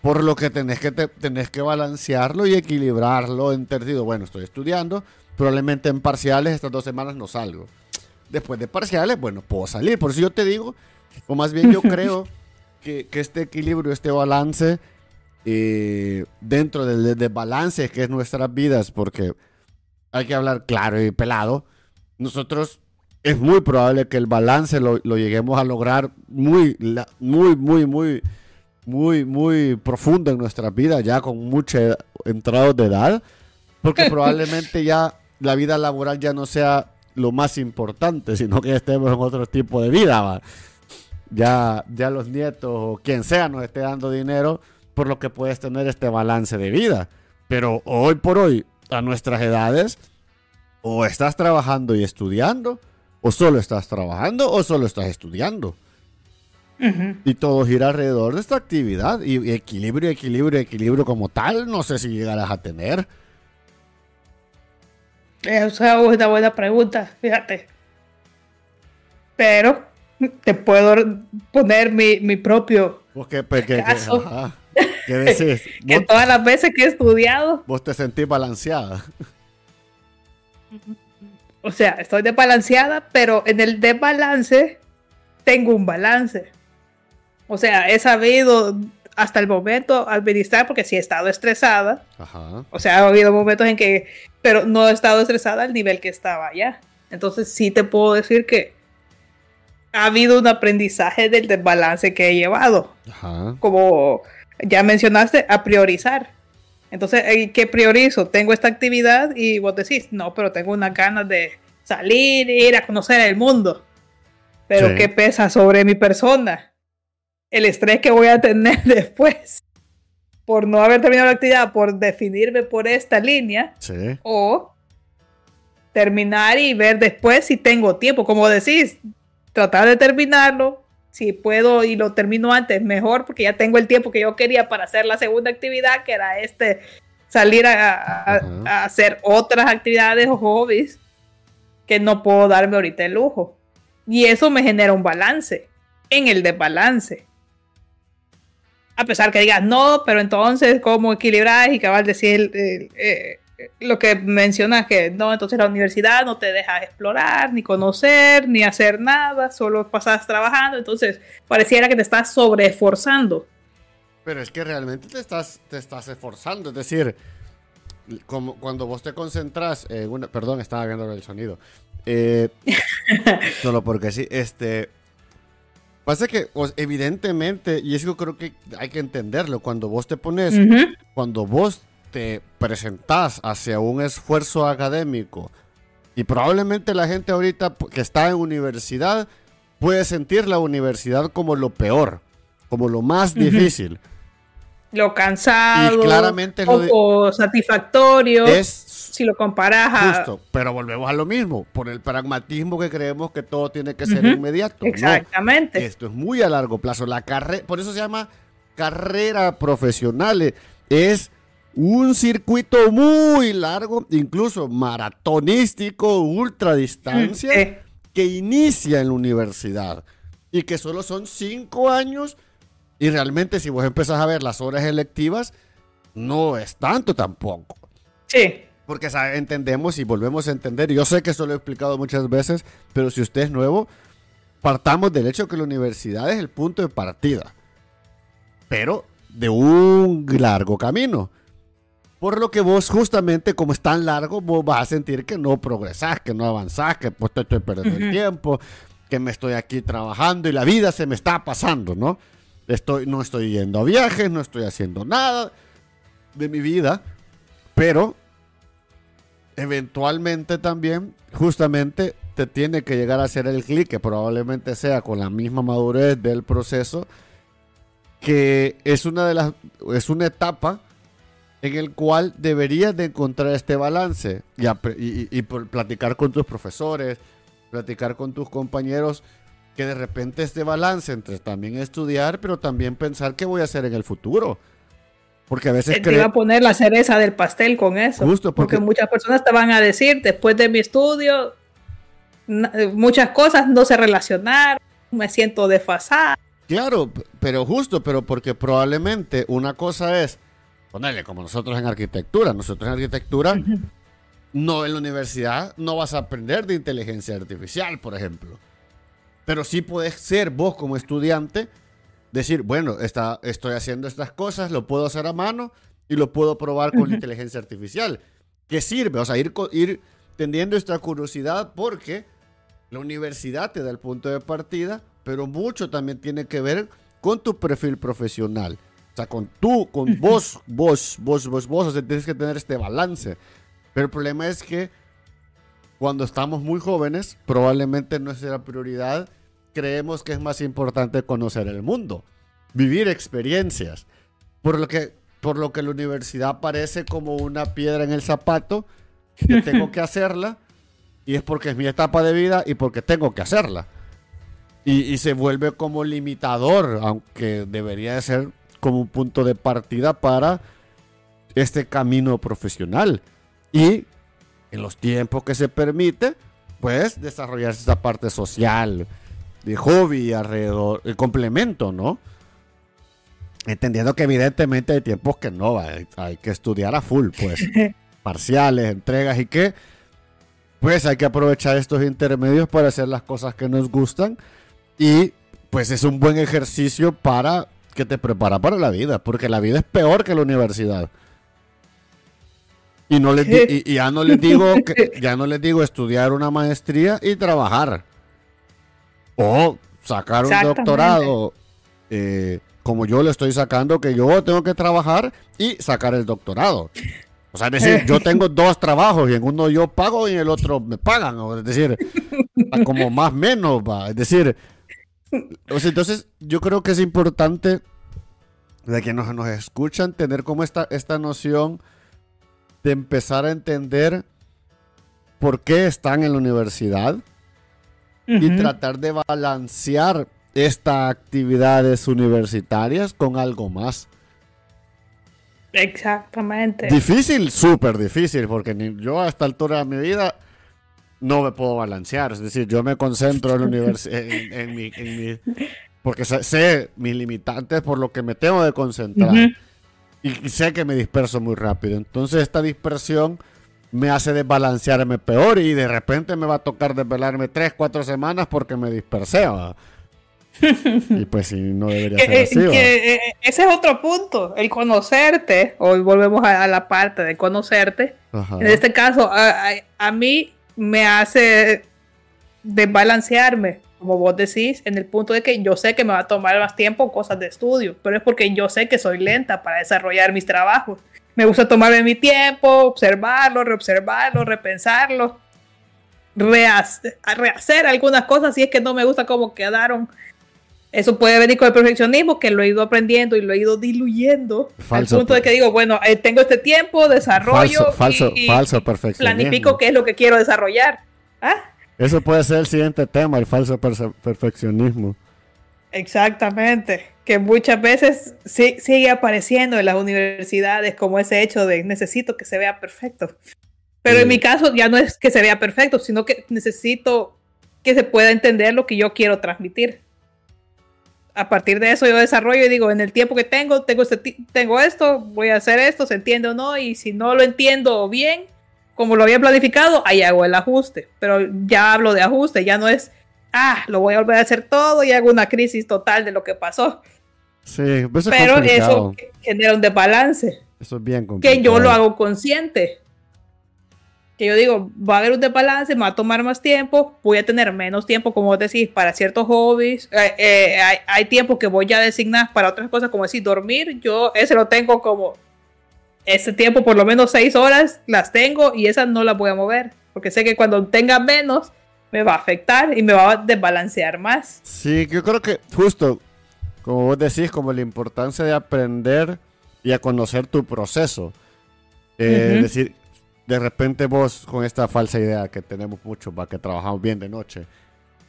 Por lo que tenés que, tenés que balancearlo y equilibrarlo en tercido. Bueno, estoy estudiando, probablemente en parciales estas dos semanas no salgo después de parciales, bueno, puedo salir. Por eso yo te digo, o más bien yo creo que, este equilibrio, este balance, eh, dentro del desbalance que es nuestras vidas, porque hay que hablar claro y pelado, nosotros es muy probable que el balance lo, lleguemos a lograr muy, muy, muy, muy, muy, muy profundo en nuestras vidas, ya con mucha entrada de edad, porque probablemente ya la vida laboral ya no sea lo más importante, sino que estemos en otro tipo de vida. Ya, ya los nietos o quien sea nos esté dando dinero, por lo que puedes tener este balance de vida. Pero hoy por hoy, a nuestras edades, o estás trabajando y estudiando, o solo estás trabajando, o solo estás estudiando. Y todo gira alrededor de esta actividad. Y equilibrio, equilibrio, equilibrio como tal, no sé si llegarás a tener. Esa es una buena pregunta, fíjate. Pero te puedo poner mi, mi propio qué, pues, caso. ¿Qué, decís? que todas las veces que he estudiado... Vos te sentís balanceada. O sea, estoy desbalanceada, pero en el desbalance tengo un balance. O sea, he sabido hasta el momento administrar, porque sí he estado estresada. O sea, ha habido momentos en que, pero no he estado estresada al nivel que estaba ya. Entonces sí te puedo decir que ha habido un aprendizaje del desbalance que he llevado. Como ya mencionaste, a priorizar. Entonces, ¿qué priorizo? Tengo esta actividad y vos decís, no, pero tengo unas ganas de salir, ir a conocer el mundo. Pero ¿qué pesa sobre mi persona? el estrés que voy a tener después por no haber terminado la actividad, por definirme por esta línea, o terminar y ver después si tengo tiempo, como decís, tratar de terminarlo, si puedo y lo termino antes, mejor, porque ya tengo el tiempo que yo quería para hacer la segunda actividad, que era este, salir a, a hacer otras actividades o hobbies que no puedo darme ahorita el lujo. Y eso me genera un balance en el desbalance a pesar que digas no, pero entonces, ¿cómo equilibrar? Y cabal decir eh, lo que mencionas que no, entonces la universidad no te deja explorar, ni conocer, ni hacer nada, solo pasas trabajando, entonces pareciera que te estás sobreesforzando. Pero es que realmente te estás, te estás esforzando, es decir, como cuando vos te concentras en una... Perdón, estaba viendo el sonido. Eh, solo porque sí, este Pasa que, evidentemente, y eso creo que hay que entenderlo, cuando vos te pones, cuando vos te presentás hacia un esfuerzo académico, y probablemente la gente ahorita que está en universidad puede sentir la universidad como lo peor, como lo más difícil. Lo cansado, y claramente poco satisfactorio. Es si lo comparas a... Justo, pero volvemos a lo mismo, por el pragmatismo que creemos que todo tiene que ser inmediato. Exactamente. Esto es muy a largo plazo. La carrera, por eso se llama carrera profesional. Es un circuito muy largo, incluso maratonístico, ultradistancia, que inicia en la universidad y que solo son cinco años. Y realmente, si vos empezás a ver las horas electivas, no es tanto tampoco. Sí. Porque entendemos y volvemos a entender, yo sé que esto lo he explicado muchas veces, pero si usted es nuevo, partamos del hecho que la universidad es el punto de partida, pero de un largo camino. Por lo que vos justamente como es tan largo, vos vas a sentir que no progresás, que no avanzás, que pues te estoy perdiendo el tiempo, que me estoy aquí trabajando y la vida se me está pasando, ¿no? Estoy, no estoy yendo a viajes, no estoy haciendo nada de mi vida, pero eventualmente también, justamente, te tiene que llegar a hacer el clic, que probablemente sea con la misma madurez del proceso, que es una de las, es una etapa en el cual deberías de encontrar este balance y, y, platicar con tus profesores, platicar con tus compañeros, que de repente este balance entre también estudiar, pero también pensar qué voy a hacer en el futuro. Porque a veces... Te iba a poner la cereza del pastel con eso. Justo porque... muchas personas te van a decir, después de mi estudio, muchas cosas no se relacionaron, me siento desfasada. Claro, pero justo, pero porque probablemente una cosa es, ponerle como nosotros en arquitectura, nosotros en arquitectura, no en la universidad, no vas a aprender de inteligencia artificial, por ejemplo. Pero sí puedes ser vos como estudiante, decir, bueno, está, estoy haciendo estas cosas, lo puedo hacer a mano y lo puedo probar con inteligencia artificial. ¿Qué sirve? O sea, ir, ir tendiendo esta curiosidad porque la universidad te da el punto de partida, pero mucho también tiene que ver con tu perfil profesional. O sea, con tú, con vos, vos, vos, vos, vos, o sea, tienes que tener este balance. Pero el problema es que cuando estamos muy jóvenes, probablemente nuestra prioridad creemos que es más importante conocer el mundo, vivir experiencias. Por lo que, por lo que la universidad parece como una piedra en el zapato, que tengo que hacerla, y es porque es mi etapa de vida y porque tengo que hacerla. Y, se vuelve como limitador, aunque debería de ser como un punto de partida para este camino profesional. Y en los tiempos que se permite, pues desarrollarse esa parte social, de hobby alrededor, el complemento, ¿no? Entendiendo que evidentemente hay tiempos que no, hay, hay que estudiar a full, pues, parciales, entregas y que, pues hay que aprovechar estos intermedios para hacer las cosas que nos gustan y pues es un buen ejercicio para que te prepara para la vida, porque la vida es peor que la universidad. Y no les y, ya no les digo que, ya no les digo estudiar una maestría y trabajar. O sacar un doctorado, eh, como yo lo estoy sacando, que yo tengo que trabajar y sacar el doctorado. O sea, es decir, yo tengo dos trabajos y en uno yo pago y en el otro me pagan. Es decir, como más menos, va. Es decir, entonces yo creo que es importante de que nos, nos escuchan tener como esta, esta noción de empezar a entender por qué están en la universidad y tratar de balancear estas actividades universitarias con algo más. Exactamente. Difícil, súper difícil, porque yo a esta altura de mi vida no me puedo balancear. Es decir, yo me concentro en, la universidad, en, mi, porque sé, mis limitantes por lo que me tengo de concentrar. y, sé que me disperso muy rápido. Entonces esta dispersión me hace desbalancearme peor y de repente me va a tocar desvelarme tres, cuatro semanas porque me dispersé. y pues sí, no debería ser así. Eh, ese es otro punto, el conocerte. Hoy volvemos a, la parte de conocerte. En este caso, a, mí me hace desbalancearme, como vos decís, en el punto de que yo sé que me va a tomar más tiempo cosas de estudio, pero es porque yo sé que soy lenta para desarrollar mis trabajos. Me gusta tomarme mi tiempo, observarlo, reobservarlo, repensarlo, rehacer, algunas cosas si es que no me gusta cómo quedaron. Eso puede venir con el perfeccionismo, que lo he ido aprendiendo y lo he ido diluyendo. Falso, al punto de que digo, bueno, eh, tengo este tiempo, desarrollo. Falso, y, falso, perfeccionismo. Planifico qué es lo que quiero desarrollar. ¿Ah? Eso puede ser el siguiente tema, el falso perfeccionismo. Exactamente, que muchas veces sigue apareciendo en las universidades como ese hecho de necesito que se vea perfecto. Pero en mi caso ya no es que se vea perfecto, sino que necesito que se pueda entender lo que yo quiero transmitir. A partir de eso yo desarrollo y digo, en el tiempo que tengo, tengo, este tengo esto, voy a hacer esto, se entiende o no, y si no lo entiendo bien, como lo había planificado, ahí hago el ajuste. Pero ya hablo de ajuste, ya no es ah, lo voy a volver a hacer todo y hago una crisis total de lo que pasó. Sí, pues pero eso genera un desbalance. Eso es bien complicado. Que yo lo hago consciente. Que yo digo, va a haber un desbalance, me va a tomar más tiempo, voy a tener menos tiempo, como vos decís, para ciertos hobbies. Eh, eh, hay, hay, tiempo que voy a designar para otras cosas, como decir, dormir. Yo ese lo tengo como ese tiempo, por lo menos seis horas, las tengo y esas no las voy a mover. Porque sé que cuando tenga menos, me va a afectar y me va a desbalancear más. Sí, yo creo que justo, como vos decís, como la importancia de aprender y a conocer tu proceso. Eh, es decir, de repente vos con esta falsa idea que tenemos mucho, para que trabajamos bien de noche.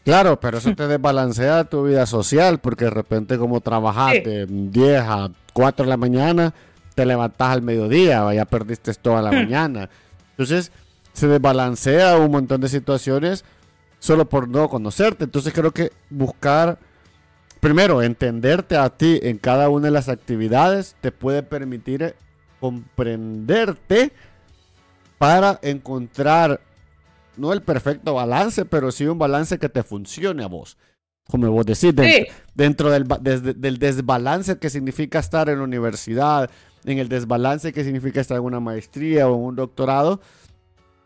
Claro, pero eso te desbalancea tu vida social, porque de repente como trabajaste 10 a 4 de la mañana, te levantas al mediodía, ya perdiste toda la mañana. Entonces, se desbalancea un montón de situaciones solo por no conocerte. Entonces, creo que buscar, primero, entenderte a ti en cada una de las actividades te puede permitir comprenderte para encontrar, no el perfecto balance, pero sí un balance que te funcione a vos. Como vos decís, dentro, del, del, desbalance que significa estar en la universidad, en el desbalance que significa estar en una maestría o en un doctorado,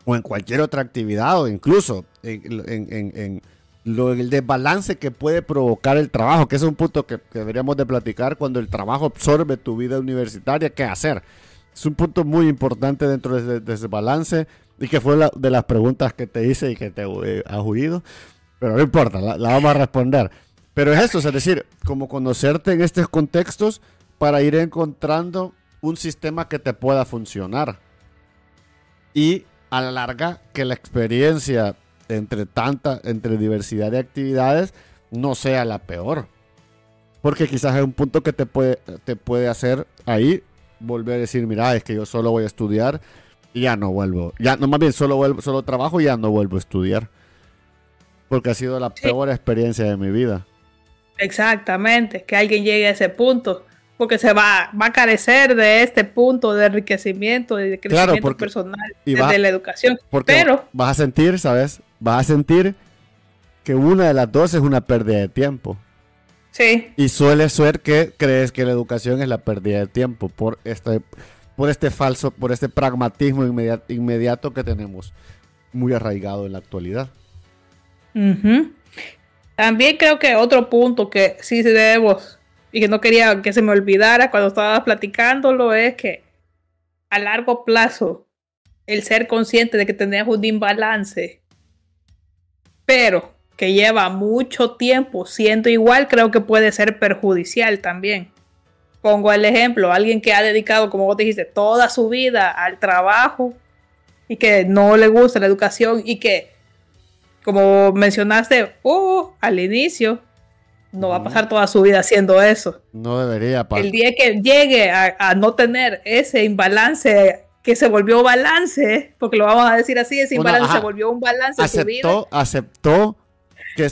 o en cualquier otra actividad, o incluso en, lo, el desbalance que puede provocar el trabajo, que es un punto que, deberíamos de platicar cuando el trabajo absorbe tu vida universitaria, ¿qué hacer? Es un punto muy importante dentro de ese balance y que fue la, de las preguntas que te hice y que te eh, has oído, pero no importa, la, vamos a responder. Pero es eso, es decir, como conocerte en estos contextos para ir encontrando un sistema que te pueda funcionar. Y a la larga, que la experiencia entre tanta, entre diversidad de actividades, no sea la peor. Porque quizás es un punto que te puede, te puede hacer ahí volver a decir, mira, es que yo solo voy a estudiar y ya no vuelvo. Ya, no, más bien, solo, vuelvo, solo trabajo y ya no vuelvo a estudiar. Porque ha sido la peor experiencia de mi vida. Exactamente, que alguien llegue a ese punto. Porque se va, va a carecer de este punto de enriquecimiento y de crecimiento personal desde la educación. Porque Pero vas a sentir, ¿sabes? Vas a sentir que una de las dos es una pérdida de tiempo. Sí. Y suele ser que crees que la educación es la pérdida de tiempo por este, por este falso, por este pragmatismo inmediato, que tenemos muy arraigado en la actualidad. También creo que otro punto que sí debemos y que no quería que se me olvidara cuando estaba platicándolo es que a largo plazo el ser consciente de que tenemos un imbalance, pero que lleva mucho tiempo siendo igual, creo que puede ser perjudicial también. Pongo el ejemplo, alguien que ha dedicado, como vos dijiste, toda su vida al trabajo y que no le gusta la educación y que, como mencionaste uh, al inicio, no va a pasar toda su vida haciendo eso. No debería. El día que llegue a, no tener ese imbalance que se volvió balance, porque lo vamos a decir así, ese imbalance se volvió un balance aceptó, su vida. Aceptó que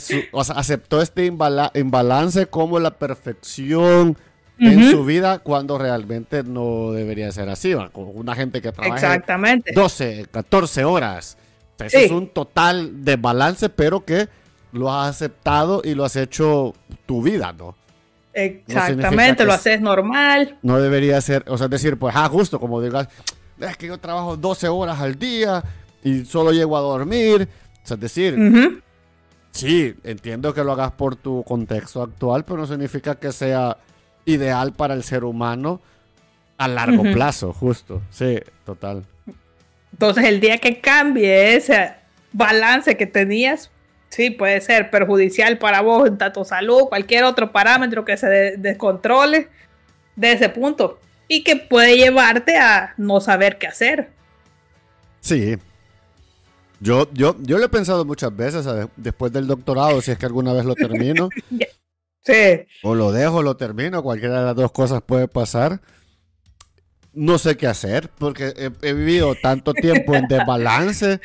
aceptó este imbalance como la perfección en su vida cuando realmente no debería ser así. Una gente que trabaja Exactamente. 12, 14 horas. Eso es un total desbalance, pero que lo has aceptado y lo has hecho tu vida, ¿no? Exactamente, lo haces normal. No debería ser, o sea, decir, pues, ah, justo como digas, es que yo trabajo 12 horas al día y solo llego a dormir. O sea, es decir, Sí, entiendo que lo hagas por tu contexto actual, pero no significa que sea ideal para el ser humano a largo plazo, justo. Sí, total. Entonces, el día que cambie ese balance que tenías, sí, puede ser perjudicial para vos en tanto salud, cualquier otro parámetro que se descontrole de ese punto y que puede llevarte a no saber qué hacer. Sí, yo, yo, yo lo he pensado muchas veces después del doctorado, si es que alguna vez lo termino. sí. O lo dejo, lo termino, cualquiera de las dos cosas puede pasar. No sé qué hacer, porque he, vivido tanto tiempo en desbalance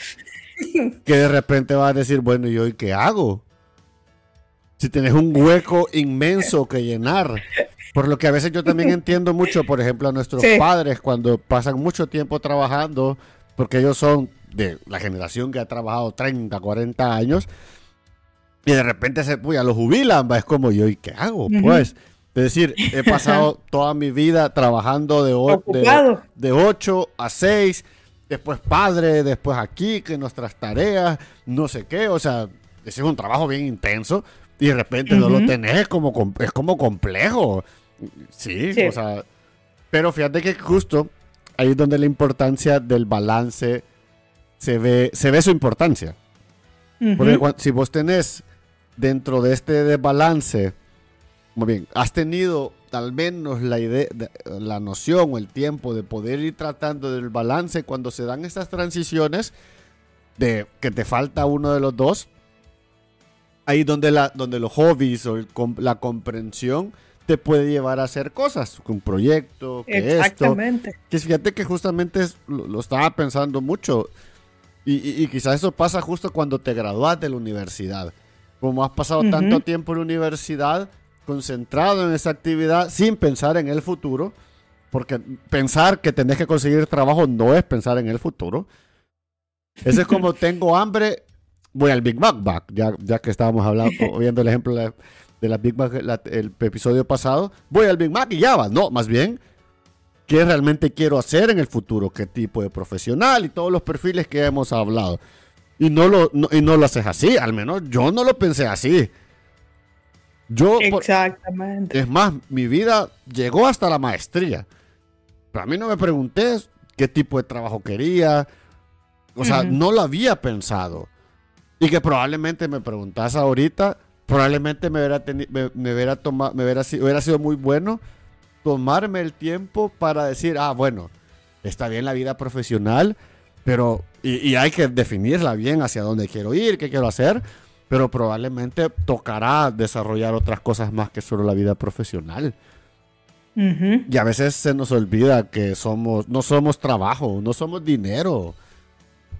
que de repente vas a decir, bueno, ¿y hoy qué hago? Si tienes un hueco inmenso que llenar. Por lo que a veces yo también entiendo mucho, por ejemplo, a nuestros padres cuando pasan mucho tiempo trabajando, porque ellos son de la generación que ha trabajado 30, 40 años, y de repente se, ya lo jubilan, ¿va? es como yo, ¿y qué hago? Pues, es decir, he pasado toda mi vida trabajando de, de, de 8 a 6, después padre, después aquí, que nuestras tareas, no sé qué, o sea, ese es un trabajo bien intenso y de repente no lo tenés, como, es como complejo. Sí, o sea, pero fíjate que justo ahí es donde la importancia del balance se ve, se ve su importancia. Porque si vos tenés dentro de este desbalance, muy bien, has tenido tal menos la idea, la noción o el tiempo de poder ir tratando del balance cuando se dan estas transiciones de que te falta uno de los dos, ahí donde, la, donde los hobbies o la comprensión te puede llevar a hacer cosas, un proyecto, que Exactamente. esto. Que fíjate que justamente lo, estaba pensando mucho. Y, quizás eso pasa justo cuando te gradúas de la universidad. Como has pasado tanto tiempo en la universidad, concentrado en esa actividad, sin pensar en el futuro, porque pensar que tenés que conseguir trabajo no es pensar en el futuro. Ese es como tengo hambre, voy al Big Mac Back, ya, ya que estábamos hablando, viendo el ejemplo de, la Big Mac el episodio pasado, voy al Big Mac y ya va. No, más bien, ¿qué realmente quiero hacer en el futuro? ¿Qué tipo de profesional? Y todos los perfiles que hemos hablado. Y no lo, y no lo haces así, al menos yo no lo pensé así. Yo, Exactamente. es más, mi vida llegó hasta la maestría. Pero a mí no me pregunté qué tipo de trabajo quería. O sea, no lo había pensado. Y que probablemente me preguntas ahorita, probablemente me hubiera, me, hubiera, tomado, me hubiera, hubiera sido muy bueno tomarme el tiempo para decir, ah, bueno, está bien la vida profesional, pero y, hay que definirla bien hacia dónde quiero ir, qué quiero hacer, pero probablemente tocará desarrollar otras cosas más que solo la vida profesional. Y a veces se nos olvida que somos, no somos trabajo, no somos dinero.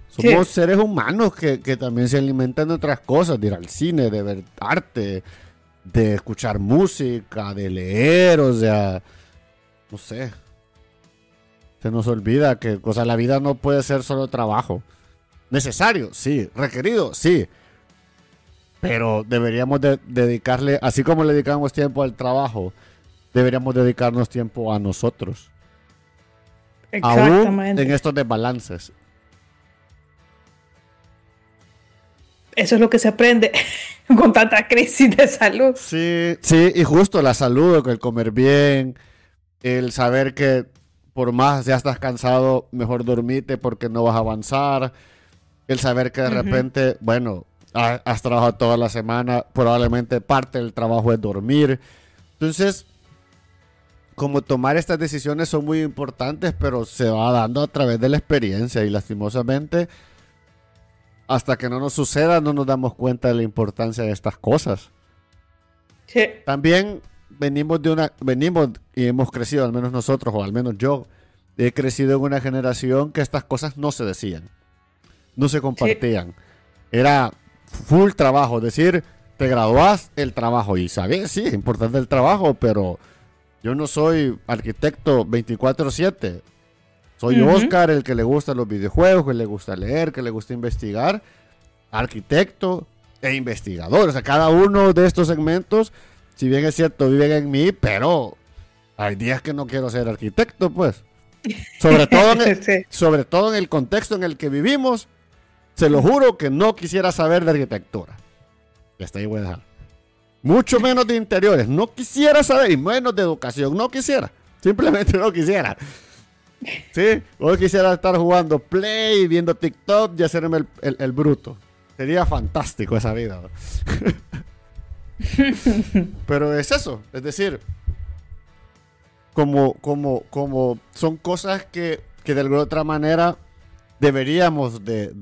Somos seres humanos que, también se alimentan de otras cosas, de ir al cine, de ver arte, de escuchar música, de leer, o sea, no sé. Se nos olvida que, o la vida no puede ser solo trabajo. Necesario, sí. Requerido, sí. Pero deberíamos dedicarle, así como le dedicamos tiempo al trabajo, deberíamos dedicarnos tiempo a nosotros. Exactamente. en estos desbalances. eso es lo que se aprende con tanta crisis de salud. Sí, sí, y justo la salud, el comer bien, el saber que por más ya estás cansado, mejor dormite porque no vas a avanzar, el saber que de repente, bueno, has trabajado toda la semana, probablemente parte del trabajo es dormir. Entonces, como tomar estas decisiones son muy importantes, pero se va dando a través de la experiencia y lastimosamente hasta que no nos suceda no nos damos cuenta de la importancia de estas cosas. Sí. También venimos de una, venimos y hemos crecido, al menos nosotros, o al menos yo, he crecido en una generación que estas cosas no se decían, no se compartían. Era full trabajo, es decir, te graduás el trabajo y sabes, sí, es importante el trabajo, pero yo no soy arquitecto 24/7. Soy Oscar, el que le gusta los videojuegos, que le gusta leer, que le gusta investigar, arquitecto e investigador. O sea, cada uno de estos segmentos, si bien es cierto, viven en mí, pero hay días que no quiero ser arquitecto, pues. Sobre todo, en el, sobre todo en el contexto en el que vivimos, se lo juro que no quisiera saber de arquitectura. Está ahí voy a dejar. Mucho menos de interiores. No quisiera saber, y menos de educación. No quisiera. Simplemente no quisiera. Sí, hoy quisiera estar jugando Play, viendo TikTok y hacerme el, bruto. Sería fantástico esa vida. Pero es eso, es decir, como, como, como son cosas que, de alguna otra manera deberíamos de,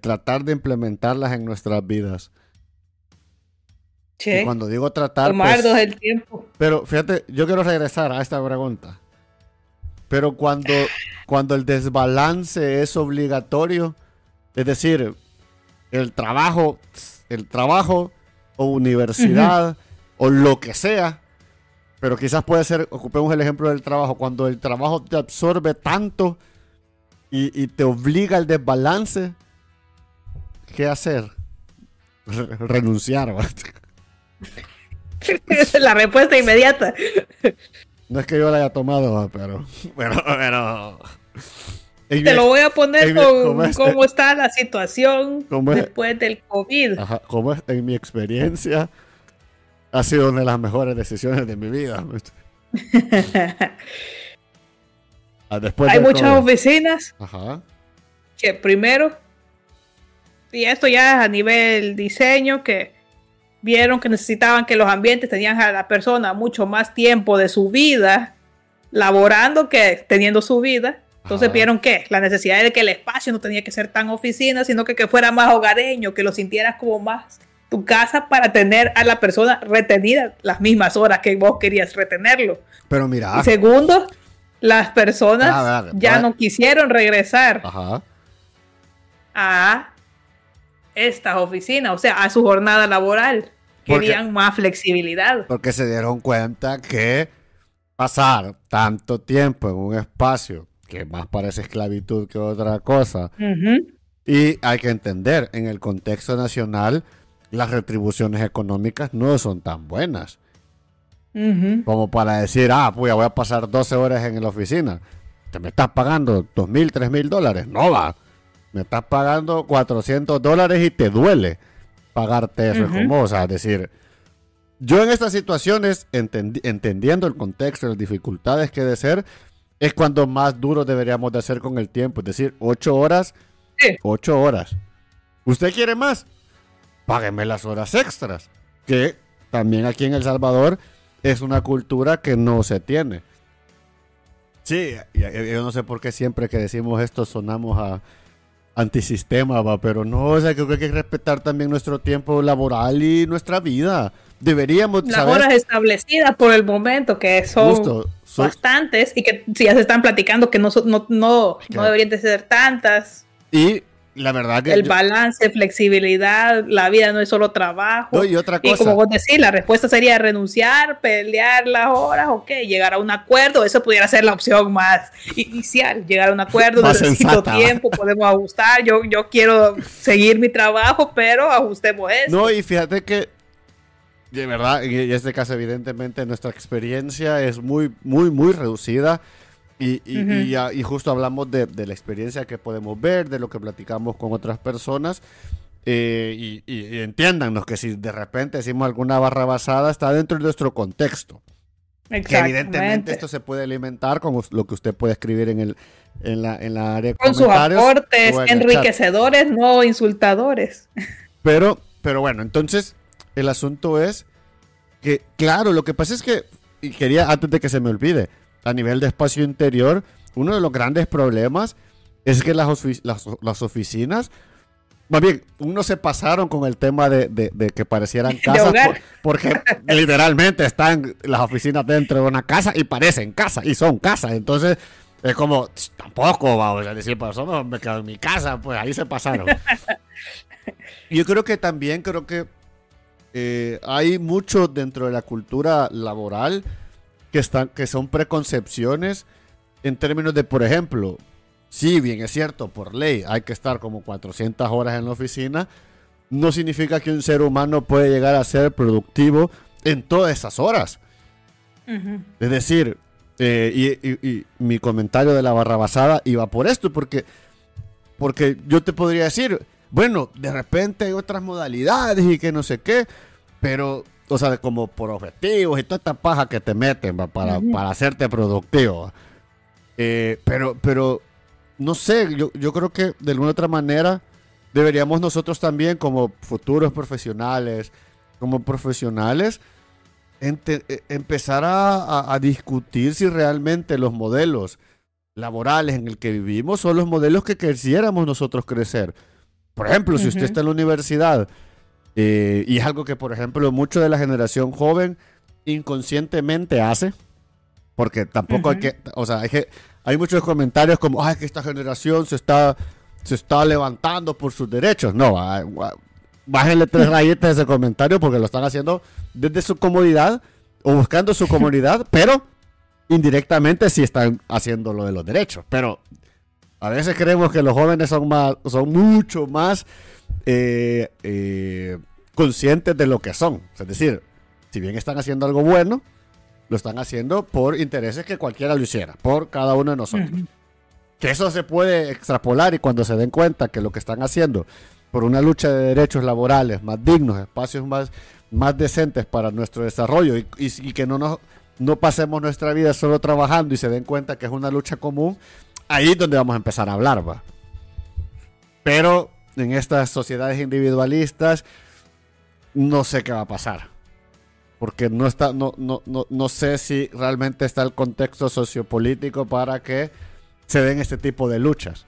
tratar de implementarlas en nuestras vidas. Y cuando digo tratar... Tomar pues, el tiempo. Pero fíjate, yo quiero regresar a esta pregunta. Pero cuando, cuando el desbalance es obligatorio, es decir, el trabajo, el trabajo o universidad o lo que sea, pero quizás puede ser, ocupemos el ejemplo del trabajo, cuando el trabajo te absorbe tanto y, te obliga al desbalance, ¿qué hacer? renunciar. la respuesta inmediata. No es que yo la haya tomado, pero. Pero. pero Te lo voy a poner con este cómo está la situación después del COVID. Ajá, como en mi experiencia ha sido una de las mejores decisiones de mi vida. Ah, Hay muchas oficinas que primero, y esto ya a nivel diseño, que vieron que necesitaban que los ambientes tenían a la persona mucho más tiempo de su vida laborando que teniendo su vida. Entonces vieron que la necesidad de que el espacio no tenía que ser tan oficina, sino que, que fuera más hogareño, que lo sintieras como más tu casa para tener a la persona retenida las mismas horas que vos querías retenerlo. Pero mira. segundo, las personas ah, ya no quisieron regresar a estas oficinas, o sea, a su jornada laboral. Querían más flexibilidad. Porque se dieron cuenta que pasar tanto tiempo en un espacio que más parece esclavitud que otra cosa. Y hay que entender, en el contexto nacional, las retribuciones económicas no son tan buenas. Como para decir, ah, pues voy a pasar 12 horas en la oficina. Te me estás pagando dos mil, tres mil dólares. No va. Me estás pagando 400 dólares y te duele pagarte eso. como, o sea, decir, yo en estas situaciones, entendiendo el contexto y las dificultades que de ser, es cuando más duro deberíamos de hacer con el tiempo. Es decir, 8 horas, 8 horas. ¿Usted quiere más? págueme las horas extras, que también aquí en El Salvador es una cultura que no se tiene. Sí, yo no sé por qué siempre que decimos esto sonamos a antisistema, va, pero no, o sea, creo que hay que respetar también nuestro tiempo laboral y nuestra vida. Deberíamos Las horas establecidas por el momento, que son bastantes y que si ya se están platicando que no, no, no, no deberían de ser tantas. Y la verdad que el balance, flexibilidad, la vida no es solo trabajo. y otra cosa. Y como vos decís, la respuesta sería renunciar, pelear las horas, ok, llegar a un acuerdo. Eso pudiera ser la opción más inicial, llegar a un acuerdo, necesito tiempo, podemos ajustar. Yo, yo quiero seguir mi trabajo, pero ajustemos eso. No, y fíjate que de verdad, en este caso, evidentemente, nuestra experiencia es muy, muy, muy reducida. Y, y, justo hablamos de, la experiencia que podemos ver, de lo que platicamos con otras personas. Eh, y, entiéndanos que si de repente decimos alguna barra basada, está dentro de nuestro contexto. Que evidentemente esto se puede alimentar con lo que usted puede escribir en, el, en, la, en la área de con comentarios. Con sus aportes enriquecedores, no insultadores. Pero, pero bueno, entonces el asunto es que, claro, lo que pasa es que, y quería antes de que se me olvide, a nivel de espacio interior, uno de los grandes problemas es que las, las, oficinas, más bien, uno se pasaron con el tema de, que parecieran casas, porque literalmente están las oficinas dentro de una casa y parecen casa y son casas. Entonces, es como, tampoco vamos a decir, pues no me quedo en mi casa, pues ahí se pasaron. Yo creo que también, creo que eh, hay mucho dentro de la cultura laboral que, están, que son preconcepciones en términos de, por ejemplo, si bien es cierto, por ley hay que estar como 400 horas en la oficina, no significa que un ser humano puede llegar a ser productivo en todas esas horas. Es decir, eh, y, mi comentario de la barra basada iba por esto, porque, porque yo te podría decir, bueno, de repente hay otras modalidades y que no sé qué, pero o sea, como por objetivos y toda esta paja que te meten para, para hacerte productivo. Eh, pero, pero, no sé, yo, yo creo que de alguna otra manera deberíamos nosotros también como futuros profesionales, como profesionales, eh, empezar a, a, discutir si realmente los modelos laborales en el que vivimos son los modelos que quisiéramos nosotros crecer. Por ejemplo, si usted está en la universidad eh, y es algo que, por ejemplo, mucho de la generación joven inconscientemente hace. Porque tampoco hay que, o sea, hay, que, hay muchos comentarios como, ay, que esta generación se está, se está levantando por sus derechos. No, bájenle tres rayitas ese comentario porque lo están haciendo desde su comodidad o buscando su comodidad, pero indirectamente sí están haciendo lo de los derechos. Pero a veces creemos que los jóvenes son, más, son mucho más eh, eh, conscientes de lo que son. Es decir, si bien están haciendo algo bueno, lo están haciendo por intereses que cualquiera lo hiciera, por cada uno de nosotros. Que eso se puede extrapolar y cuando se den cuenta que lo que están haciendo por una lucha de derechos laborales más dignos, espacios más, más decentes para nuestro desarrollo y, y, que no, nos, no pasemos nuestra vida solo trabajando y se den cuenta que es una lucha común, ahí es donde vamos a empezar a hablar, va. Pero en estas sociedades individualistas, no sé qué va a pasar. Porque no está, no, no, no, no sé si realmente está el contexto sociopolítico para que se den este tipo de luchas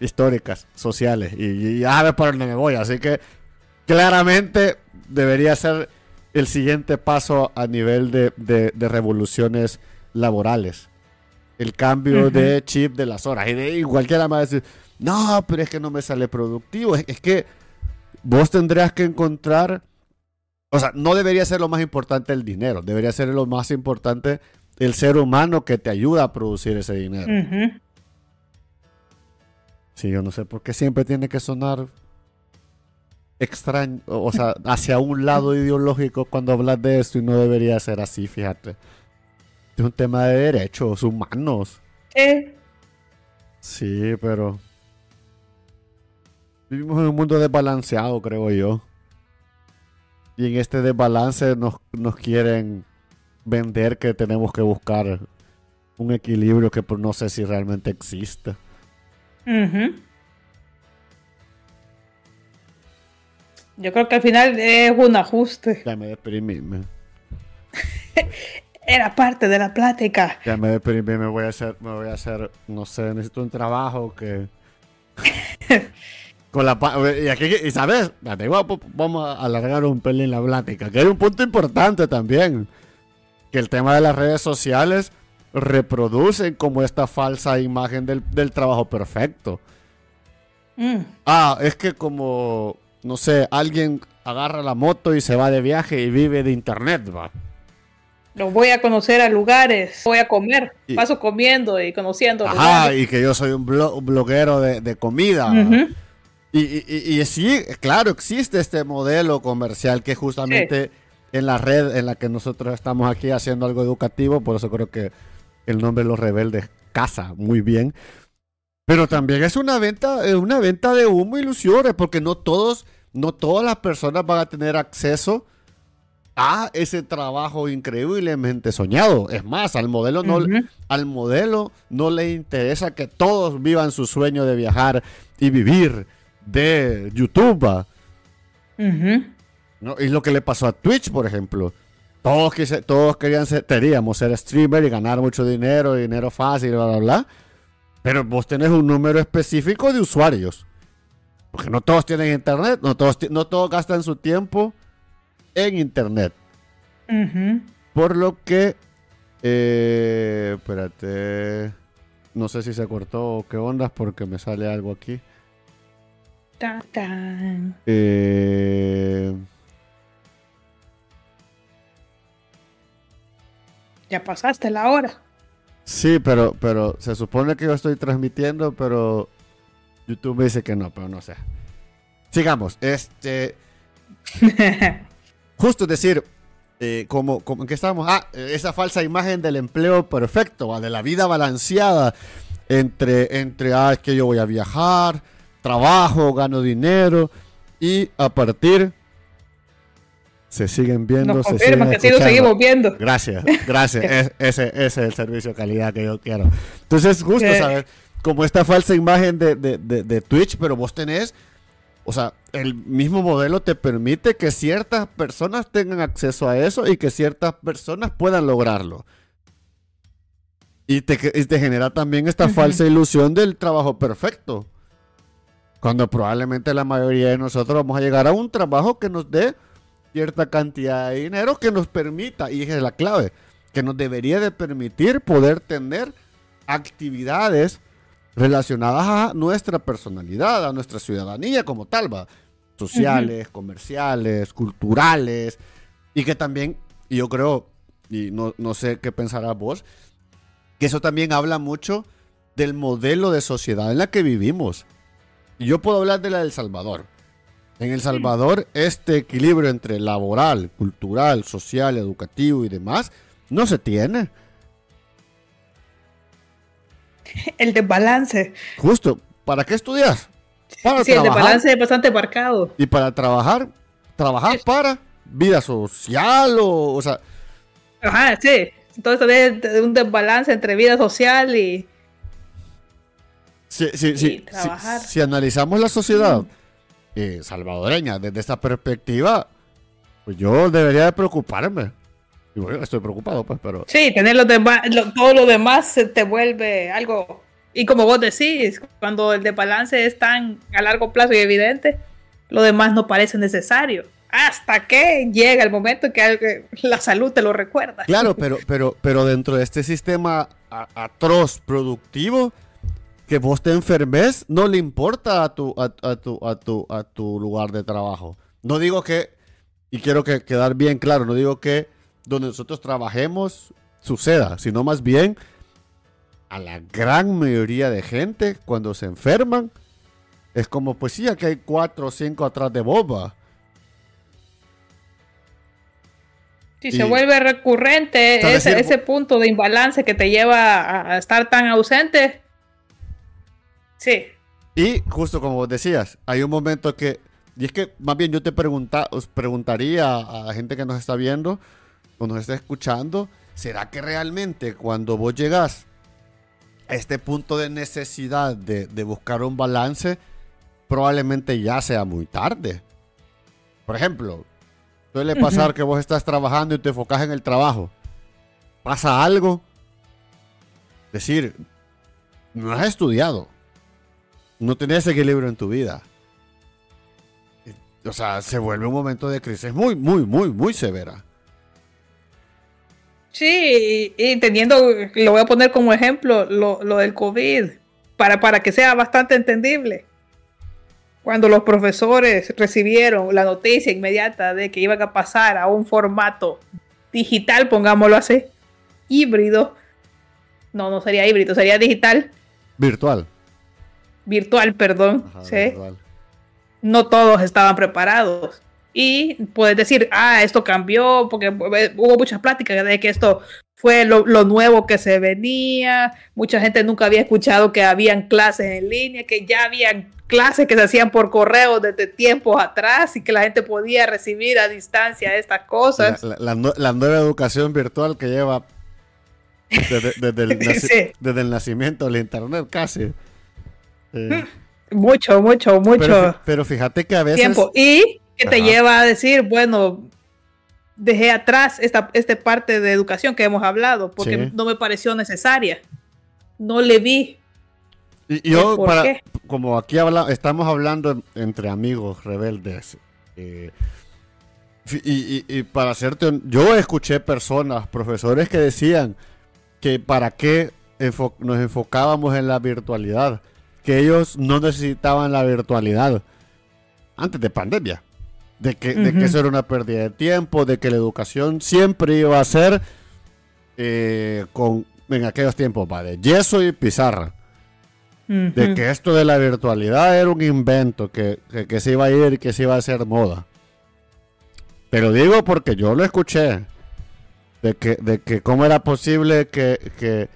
históricas, sociales. Y, ya sabes por dónde me voy. Así que claramente debería ser el siguiente paso a nivel de, de, revoluciones laborales. El cambio de chip de las horas. Y, de, cualquiera me va a decir, no, pero es que no me sale productivo. Es, que vos tendrías que encontrar, o sea, no debería ser lo más importante el dinero, debería ser lo más importante el ser humano que te ayuda a producir ese dinero. Sí, yo no sé por qué siempre tiene que sonar extraño, o sea, hacia un lado ideológico cuando hablas de esto y no debería ser así, fíjate. Es un tema de derechos humanos. Sí, pero Vivimos en un mundo desbalanceado, creo yo. Y en este desbalance nos, nos quieren vender que tenemos que buscar un equilibrio que pues, no sé si realmente existe. Yo creo que al final es un ajuste. Ya me deprimí. Era parte de la plática. Ya me deprimí, me voy a hacer, me voy a hacer, no sé, necesito un trabajo que... y, aquí, y sabes, vamos a alargar un pelín la plática, que hay un punto importante también, que el tema de las redes sociales reproducen como esta falsa imagen del, trabajo perfecto. Mm. Ah, es que como, no sé, alguien agarra la moto y se va de viaje y vive de internet, va. Los voy a conocer a lugares, voy a comer, paso comiendo y conociendo. Ajá, y que yo soy un, bloguero de, comida. Y, sí, claro, existe este modelo comercial que justamente en la red en la que nosotros estamos aquí haciendo algo educativo, por eso creo que el nombre de Los Rebeldes casa muy bien. Pero también es una venta, una venta de humo ilusiones, porque no todos, no todas las personas van a tener acceso a ese trabajo increíblemente soñado. Es más, al modelo no, al modelo no le interesa que todos vivan su sueño de viajar y vivir de YouTube. ¿no? Y lo que le pasó a Twitch, por ejemplo. Todos, todos querían ser, queríamos ser streamer y ganar mucho dinero, dinero fácil, bla, bla, bla. Pero vos tenés un número específico de usuarios. Porque no todos tienen internet, no todos, no todos gastan su tiempo en internet. Por lo que, eh, espérate, no sé si se cortó o qué ondas porque me sale algo aquí. Eh, ya pasaste la hora. Sí, pero, pero se supone que yo estoy transmitiendo, pero YouTube me dice que no, pero no sé. Sigamos. Este. justo decir, eh, como, como en que estamos, ah, esa falsa imagen del empleo perfecto, de la vida balanceada entre, entre, ah, es que yo voy a viajar, trabajo, gano dinero y a partir se siguen viendo, se siguen que sí lo seguimos viendo. Gracias, gracias. ese, es el servicio de calidad que yo quiero. Entonces, gusto saber, como esta falsa imagen de, de, Twitch, pero vos tenés, o sea, el mismo modelo te permite que ciertas personas tengan acceso a eso y que ciertas personas puedan lograrlo. Y te, te genera también esta falsa ilusión del trabajo perfecto. Cuando probablemente la mayoría de nosotros vamos a llegar a un trabajo que nos dé cierta cantidad de dinero que nos permita, y esa es la clave, que nos debería de permitir poder tener actividades relacionadas a nuestra personalidad, a nuestra ciudadanía como tal, va. Sociales, comerciales, culturales, y que también, yo creo, y no, no sé qué pensarás vos, que eso también habla mucho del modelo de sociedad en la que vivimos. Y yo puedo hablar de la del Salvador. En El Salvador, este equilibrio entre laboral, cultural, social, educativo y demás no se tiene. El desbalance. Justo, ¿para qué estudias? Para sí, el desbalance es bastante marcado. Y para trabajar, trabajar para vida social o, o sea... Ajá, sí. Entonces es un desbalance entre vida social y... Sí, sí, sí. Si, analizamos la sociedad eh, salvadoreña desde esta perspectiva, pues yo debería de preocuparme. Y bueno, estoy preocupado, pues, pero... Sí, tener los demás, todo lo demás se te vuelve algo... Y como vos decís, cuando el desbalance es tan a largo plazo y evidente, lo demás no parece necesario hasta que llega el momento que la salud te lo recuerda. Claro, pero, pero, pero dentro de este sistema atroz productivo, que vos te enfermes no le importa a tu, a, tu, a, tu, a tu lugar de trabajo. No digo que, y quiero que quedar bien claro, no digo que donde nosotros trabajemos suceda, sino más bien a la gran mayoría de gente cuando se enferman, es como, pues sí, aquí hay cuatro o cinco atrás de boba. Si se vuelve recurrente ese, ese, punto de imbalance que te lleva a, estar tan ausente. Sí. Y justo como vos decías, hay un momento que, y es que más bien yo te pregunta, os preguntaría a la gente que nos está viendo o nos está escuchando, ¿será que realmente cuando vos llegas a este punto de necesidad de, de buscar un balance, probablemente ya sea muy tarde? Por ejemplo, Suele pasar que vos estás trabajando y te enfocas en el trabajo. Pasa algo. Decir, no has estudiado. No tenés equilibrio en tu vida. O sea, se vuelve un momento de crisis muy, muy, muy, muy severa. Sí, y, teniendo, lo voy a poner como ejemplo, lo, lo del COVID, para, para que sea bastante entendible cuando los profesores recibieron la noticia inmediata de que iban a pasar a un formato digital, pongámoslo así, híbrido. No, no sería híbrido, sería digital. Virtual. Virtual, perdón. ¿sí? No todos estaban preparados. Y puedes decir, ah, esto cambió, porque hubo muchas pláticas de que esto fue lo, lo, nuevo que se venía. Mucha gente nunca había escuchado que habían clases en línea, que ya habían clases que se hacían por correo desde tiempos atrás y que la gente podía recibir a distancia estas cosas. La, nueva educación virtual que lleva desde, el, nacimiento del Internet casi. Eh. Mucho, mucho, mucho. Pero, fíjate que a veces... Tiempo. Y que te lleva a decir, bueno, dejé atrás esta, esta parte de educación que hemos hablado porque no me pareció necesaria. No le vi. Y yo, para, como aquí habla, estamos hablando entre amigos rebeldes, eh, y, para hacerte, yo escuché personas, profesores que decían que para qué nos enfocábamos en la virtualidad, que ellos no necesitaban la virtualidad antes de pandemia, de que, de que eso era una pérdida de tiempo, de que la educación siempre iba a ser eh, con, en aquellos tiempos, va, de yeso y pizarra de que esto de la virtualidad era un invento, que, se iba a ir y que se iba a hacer moda. Pero digo porque yo lo escuché, de que, de que cómo era posible que, que,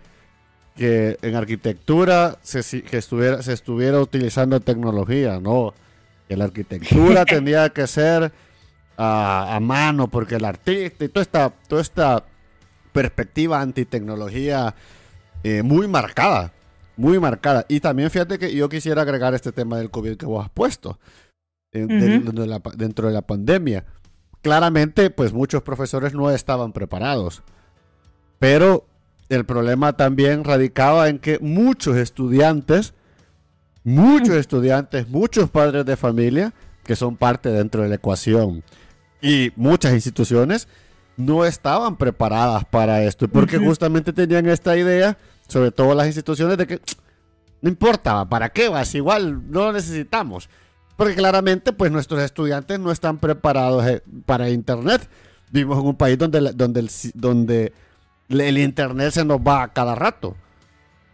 en arquitectura se, que estuviera, se estuviera utilizando tecnología, ¿no? Que la arquitectura tendría que ser a, mano, porque el artista y toda esta, toda esta perspectiva antitecnología eh, muy marcada muy marcada. Y también fíjate que yo quisiera agregar este tema del COVID que vos has puesto eh, dentro, de la, pandemia. Claramente, pues muchos profesores no estaban preparados. Pero el problema también radicaba en que muchos estudiantes, muchos estudiantes, muchos padres de familia, que son parte dentro de la ecuación, y muchas instituciones no estaban preparadas para esto, porque justamente tenían esta idea sobre todo las instituciones, de que no importa, ¿para qué vas? Igual no lo necesitamos. Porque claramente, pues nuestros estudiantes no están preparados eh, para Internet. Vivimos en un país donde, donde, el, donde el Internet se nos va a cada rato.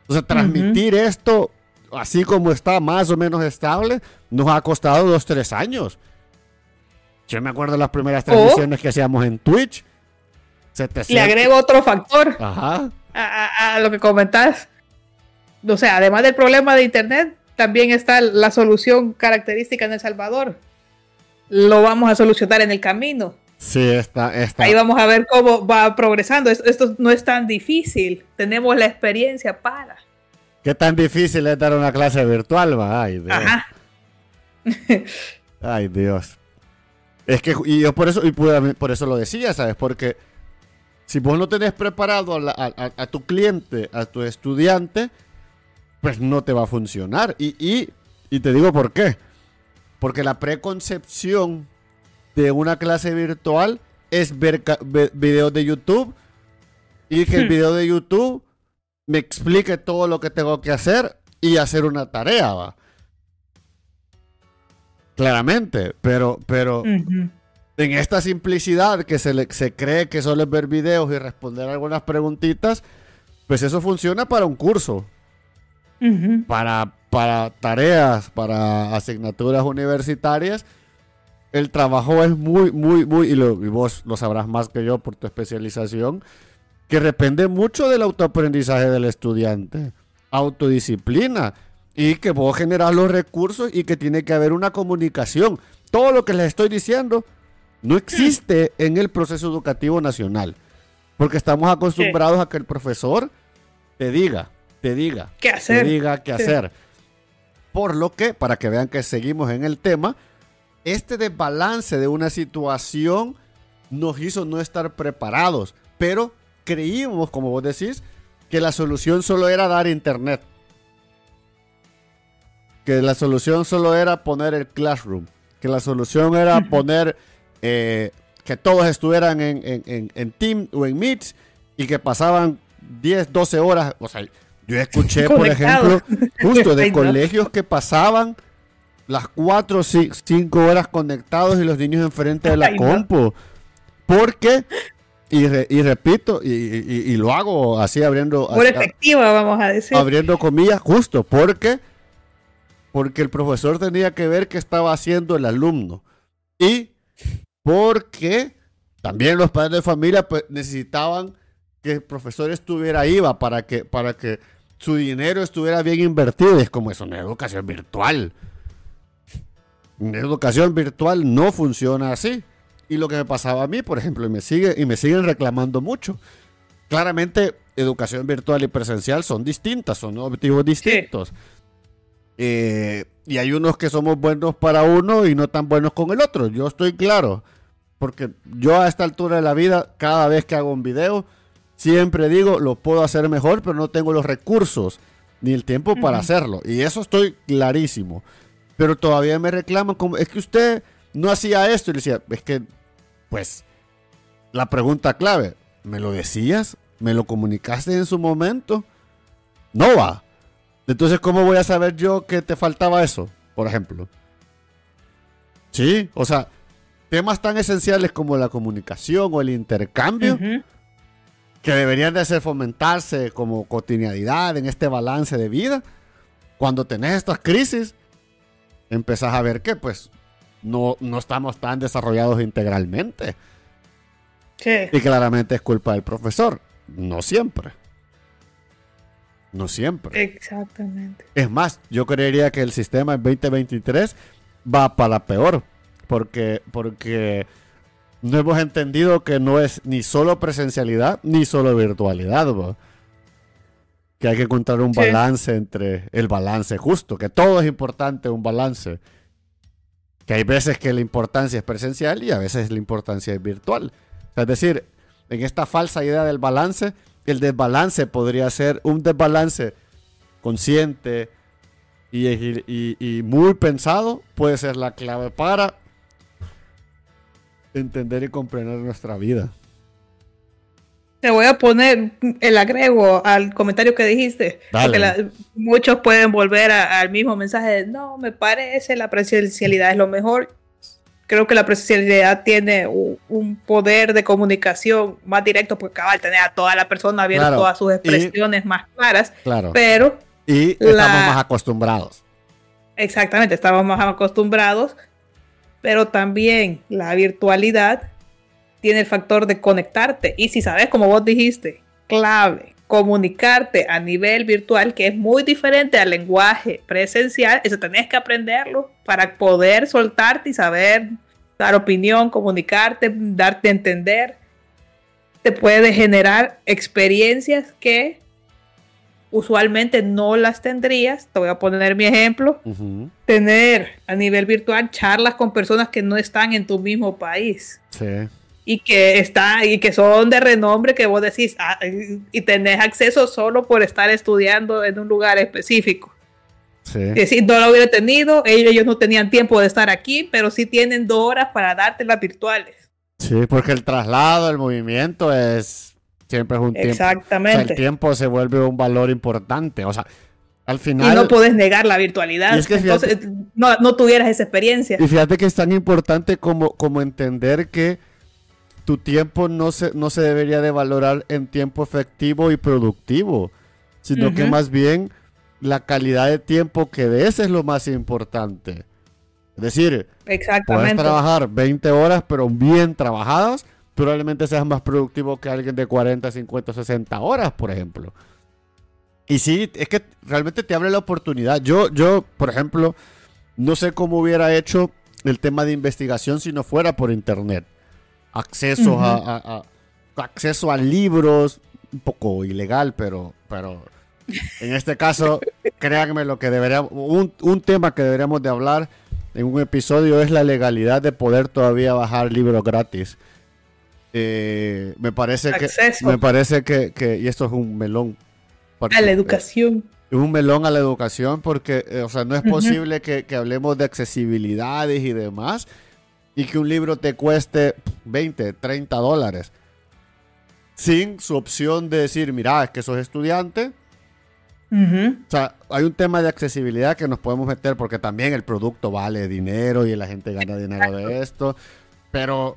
O sea, transmitir esto así como está más o menos estable, nos ha costado dos, tres años. Yo me acuerdo de las primeras transmisiones que hacíamos en Twitch. Le agrego otro factor Ajá. A, a, lo que comentas. O sea, además del problema de Internet, también está la solución característica en El Salvador. Lo vamos a solucionar en el camino. Sí, está, está. Ahí vamos a ver cómo va progresando. Esto, no es tan difícil. Tenemos la experiencia para. ¿Qué tan difícil es dar una clase virtual? Va? Ay, Dios. Ajá. Ay, Dios. Es que, y yo por eso, y por eso lo decía, ¿sabes? Porque si vos no tenés preparado a, tu cliente, a tu estudiante, pues no te va a funcionar. Y, te digo por qué. Porque la preconcepción de una clase virtual es ver videos de YouTube y que el hmm. video de YouTube me explique todo lo que tengo que hacer y hacer una tarea, va. Claramente, pero, pero en esta simplicidad que se, se cree que solo es ver videos y responder algunas preguntitas, pues eso funciona para un curso. para, para tareas, para asignaturas universitarias, el trabajo es muy, muy, muy, y, y, vos lo sabrás más que yo por tu especialización, que depende mucho del autoaprendizaje del estudiante, autodisciplina y que vos generar los recursos y que tiene que haber una comunicación. Todo lo que les estoy diciendo no existe en el proceso educativo nacional, porque estamos acostumbrados a que el profesor te diga, te diga, qué hacer, te diga qué hacer. Por lo que, para que vean que seguimos en el tema, este desbalance de una situación nos hizo no estar preparados, pero creímos, como vos decís, que la solución solo era dar internet. Que la solución solo era poner el classroom, que la solución era poner eh, que todos estuvieran en, en, en, Team o en Meets y que pasaban 10, 12 horas. O sea, yo escuché, por ejemplo, justo de colegios que pasaban las 4 o 5 horas conectados y los niños enfrente de la compu. Porque, y, y repito, y, y, lo hago así abriendo. Por efectiva, vamos a decir. Abriendo comillas, justo, porque porque el profesor tenía que ver qué estaba haciendo el alumno. Y porque también los padres de familia pues, necesitaban que el profesor estuviera ahí para que, para que su dinero estuviera bien invertido. Es como eso, una educación virtual. Una educación virtual no funciona así. Y lo que me pasaba a mí, por ejemplo, y me, sigue, y me siguen reclamando mucho. Claramente, educación virtual y presencial son distintas, son objetivos distintos. Eh, y hay unos que somos buenos para uno y no tan buenos con el otro. Yo estoy claro. Porque yo a esta altura de la vida, cada vez que hago un video, siempre digo, lo puedo hacer mejor, pero no tengo los recursos ni el tiempo para hacerlo. Y eso estoy clarísimo. Pero todavía me reclaman como, es que usted no hacía esto. Y le decía, es que, pues, la pregunta clave, ¿me lo decías? ¿Me lo comunicaste en su momento? No va. Entonces, ¿cómo voy a saber yo que te faltaba eso, por ejemplo? Sí, o sea, temas tan esenciales como la comunicación o el intercambio, que deberían de ser fomentarse como cotidianidad en este balance de vida, cuando tenés estas crisis, empezás a ver que pues no, no estamos tan desarrollados integralmente. Sí. Y claramente es culpa del profesor, no siempre. No siempre. Exactamente. Es más, yo creería que el sistema en 2023 va para peor. Porque, porque no hemos entendido que no es ni solo presencialidad ni solo virtualidad. Que hay que encontrar un balance entre el balance justo. Que todo es importante, un balance. Que hay veces que la importancia es presencial y a veces la importancia es virtual. es decir, en esta falsa idea del balance el desbalance podría ser un desbalance consciente y, muy pensado, puede ser la clave para entender y comprender nuestra vida. Te voy a poner el agrego al comentario que dijiste. Porque muchos pueden volver al mismo mensaje de no, me parece la presencialidad es lo mejor creo que la presencialidad tiene un, poder de comunicación más directo porque acaba de tener a toda la persona viendo todas sus expresiones más claras. Claro. Pero. Y estamos más acostumbrados. Exactamente, estamos más acostumbrados. pero también la virtualidad tiene el factor de conectarte. Y si sabes, como vos dijiste, clave, comunicarte a nivel virtual, que es muy diferente al lenguaje presencial, eso tenés que aprenderlo para poder soltarte y saber dar opinión, comunicarte, darte a entender. Te puede generar experiencias que usualmente no las tendrías. Te voy a poner mi ejemplo. Tener a nivel virtual charlas con personas que no están en tu mismo país. Sí. Y que, está, y que son de renombre que vos decís, ah, y tenés acceso solo por estar estudiando en un lugar específico. Sí. si no lo hubiera tenido, ellos, no tenían tiempo de estar aquí, pero sí tienen dos horas para darte las virtuales. Sí, porque el traslado, el movimiento es siempre es un tiempo. Exactamente. el tiempo se vuelve un valor importante. O sea, al final. Y no puedes negar la virtualidad. Entonces, no, tuvieras esa experiencia. Y fíjate que es tan importante como, como entender que tu tiempo no se, no se debería de valorar en tiempo efectivo y productivo, sino que más bien la calidad de tiempo que des es lo más importante. Es decir, puedes trabajar 20 horas, pero bien trabajadas, probablemente seas más productivo que alguien de 40, 50, 60 horas, por ejemplo. Y sí, es que realmente te abre la oportunidad. Yo, yo, por ejemplo, no sé cómo hubiera hecho el tema de investigación si no fuera por internet. Acceso a, acceso a libros, un poco ilegal, pero, pero en este caso, créanme lo que deberíamos, un, un tema que deberíamos de hablar en un episodio es la legalidad de poder todavía bajar libros gratis. Eh, me parece que me parece que, y esto es un melón. A la educación. es un melón a la educación porque eh, o sea no es posible que, hablemos de accesibilidades y demás y que un libro te cueste 20 30 dólares sin su opción de decir mira es que sos estudiante O sea, hay un tema de accesibilidad que nos podemos meter porque también el producto vale dinero y la gente gana dinero de esto. Pero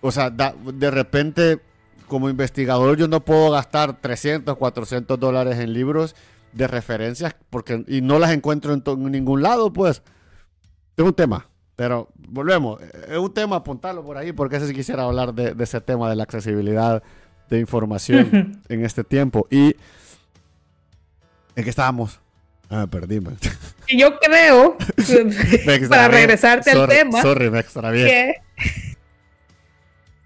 o sea, de repente, como investigador, yo no puedo gastar 300, 400 dólares en libros de referencias porque, y no las encuentro en, ningún lado, pues. Es un tema. Pero volvemos, es un tema, apuntarlo por ahí, porque ese sí quisiera hablar de, ese tema de la accesibilidad de información en este tiempo. Y en qué estábamos. Ah, perdimos. Y yo creo, para regresarte al tema, sorry, me que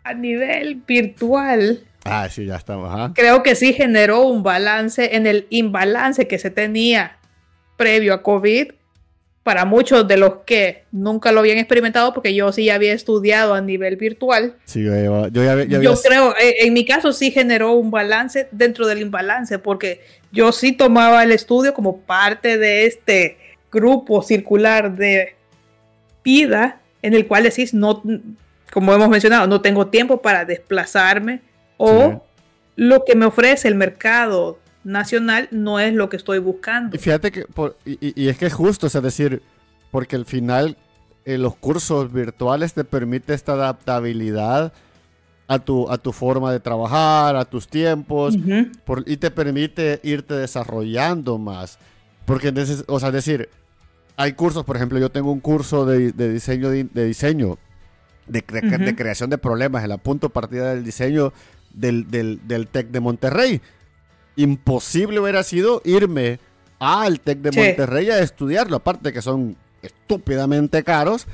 a nivel virtual. Ah, sí, ya estamos. Creo que sí generó un balance en el imbalance que se tenía previo a COVID para muchos de los que nunca lo habían experimentado, porque yo sí había estudiado a nivel virtual. Sí, yo, ya, yo creo, eh, en mi caso sí generó un balance dentro del imbalance, porque yo sí tomaba el estudio como parte de este grupo circular de vida, en el cual decís, no, como hemos mencionado, no tengo tiempo para desplazarme o lo que me ofrece el mercado nacional no es lo que estoy buscando. Y fíjate que, y, es que es justo, es decir, porque al final eh, los cursos virtuales te permite esta adaptabilidad a tu, a tu forma de trabajar, a tus tiempos, y te permite irte desarrollando más. Porque, o sea, decir, hay cursos, por ejemplo, yo tengo un curso de, diseño de diseño de, creación de problemas, el punto partida del diseño del, del, TEC de Monterrey. Imposible hubiera sido irme al TEC de Monterrey a estudiarlo, aparte que son estúpidamente caros.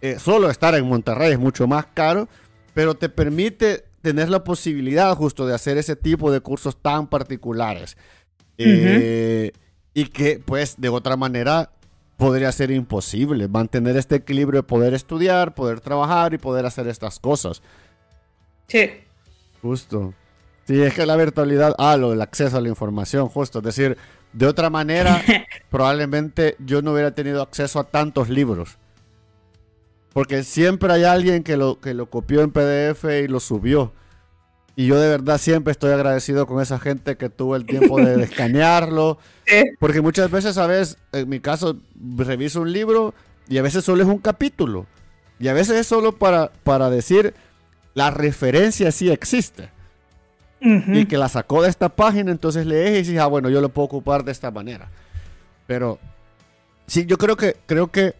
Eh, solo estar en Monterrey es mucho más caro, pero te permite tener la posibilidad justo de hacer ese tipo de cursos tan particulares. Eh, y que pues de otra manera podría ser imposible mantener este equilibrio de poder estudiar, poder trabajar y poder hacer estas cosas. Sí. Justo. Sí, es que la virtualidad, ah, lo del acceso a la información, justo. Es decir, de otra manera, probablemente yo no hubiera tenido acceso a tantos libros. Porque siempre hay alguien que lo, que lo copió en PDF y lo subió. Y yo de verdad siempre estoy agradecido con esa gente que tuvo el tiempo de escanearlo. Porque muchas veces, ¿sabes? En mi caso, reviso un libro y a veces solo es un capítulo. Y a veces es solo para, para decir, la referencia sí existe. Y que la sacó de esta página, entonces lees y dices, ah, bueno, yo lo puedo ocupar de esta manera. Pero sí, yo creo que, creo que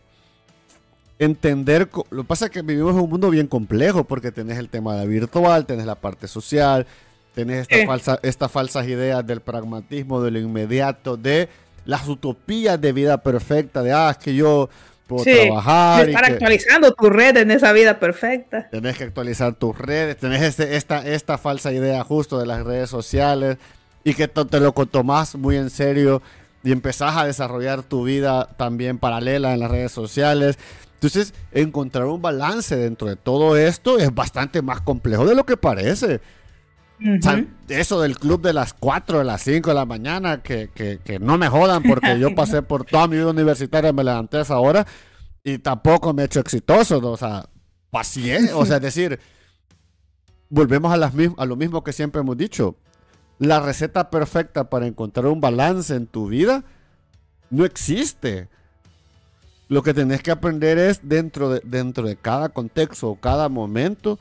entender, lo que pasa es que vivimos en un mundo bien complejo porque tenés el tema de virtual, tenés la parte social, tenés Eh. falsa, estas falsas ideas del pragmatismo, de lo inmediato, de las utopías de vida perfecta, de, ah, es que yo puedo Sí, trabajar y estar que actualizando tu red en esa vida perfecta. tenés que actualizar tus redes, tenés este- esta, esta falsa idea justo de las redes sociales y que te lo tomás muy en serio y empezás a desarrollar tu vida también paralela en las redes sociales. Entonces, encontrar un balance dentro de todo esto es bastante más complejo de lo que parece. O sea, eso del club de las 4, de las 5 de la mañana, que, que- que no me jodan porque yo pasé por toda mi vida universitaria, me levanté a esa hora y tampoco me he hecho exitoso. ¿no? O sea, paciencia. O sea, es decir, volvemos a, las a lo mismo que siempre hemos dicho. La receta perfecta para encontrar un balance en tu vida no existe. Lo que tenés que aprender es dentro de, dentro de cada contexto o cada momento,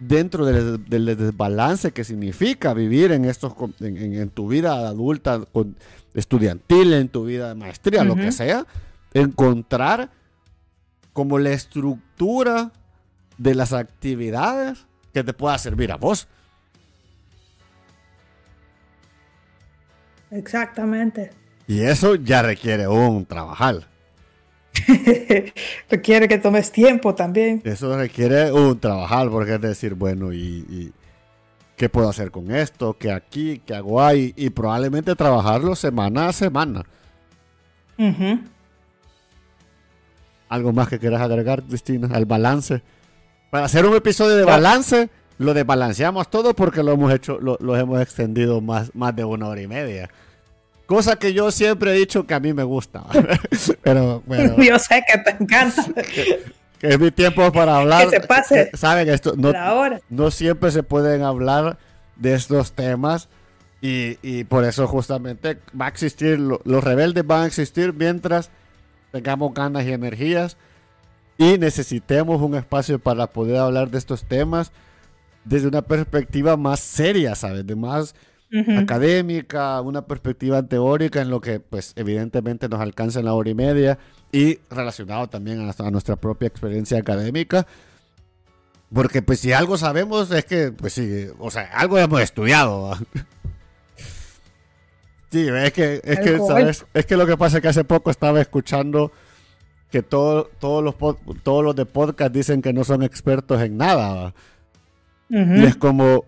dentro del, del desbalance que significa vivir en, estos, en, en- en tu vida adulta, con- estudiantil, en tu vida de maestría, lo que sea, encontrar como la estructura de las actividades que te pueda servir a vos. Exactamente. Y eso ya requiere un trabajar. Requiere que tomes tiempo también. Eso requiere un trabajar, porque es decir, bueno, y, y qué puedo hacer con esto, qué aquí, qué hago ahí, y probablemente trabajarlo semana a semana. ¿Algo más que quieras agregar, Cristina? Al balance. Para hacer un episodio de balance, lo desbalanceamos todo porque lo hemos hecho, lo, lo hemos extendido más, más de una hora y media. Cosa que yo siempre he dicho que a mí me gusta. pero, pero Yo sé que te encanta que es mi tiempo para hablar. Que se pase Que- Saben esto, no, no siempre se pueden hablar de estos temas y, y por eso justamente va a existir, lo- los rebeldes van a existir mientras tengamos ganas y energías y necesitemos un espacio para poder hablar de estos temas desde una perspectiva más seria, ¿sabes? De más Académica, una perspectiva teórica en lo que pues evidentemente nos alcanza en la hora y media y relacionado también a nuestra, a nuestra propia experiencia académica. Porque pues si algo sabemos es que, pues sí, o sea, algo hemos estudiado. Sí, es que, es que. ¿sabes? Es que lo que pasa es que hace poco estaba escuchando que todo- todos, los, todos los de podcast dicen que no son expertos en nada. Y es como,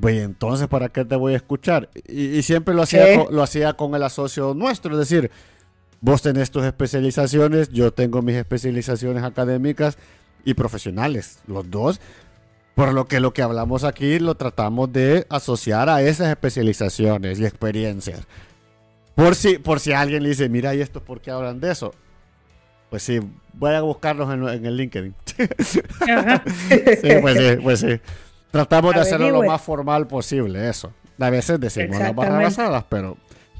güey, entonces, ¿para qué te voy a escuchar? Y, y siempre lo hacía, con, lo hacía con el asocio nuestro, es decir, vos tenés tus especializaciones, yo tengo mis especializaciones académicas y profesionales, los dos. Por lo que lo que hablamos aquí lo tratamos de asociar a esas especializaciones y experiencias. Por si, por si alguien le dice, mira, ¿y esto por qué hablan de eso? Pues sí, voy a buscarlos en, en el LinkedIn. Sí, pues sí, pues sí. Tratamos de hacerlo lo más formal posible, eso. A veces decimos las barrabasadas, pero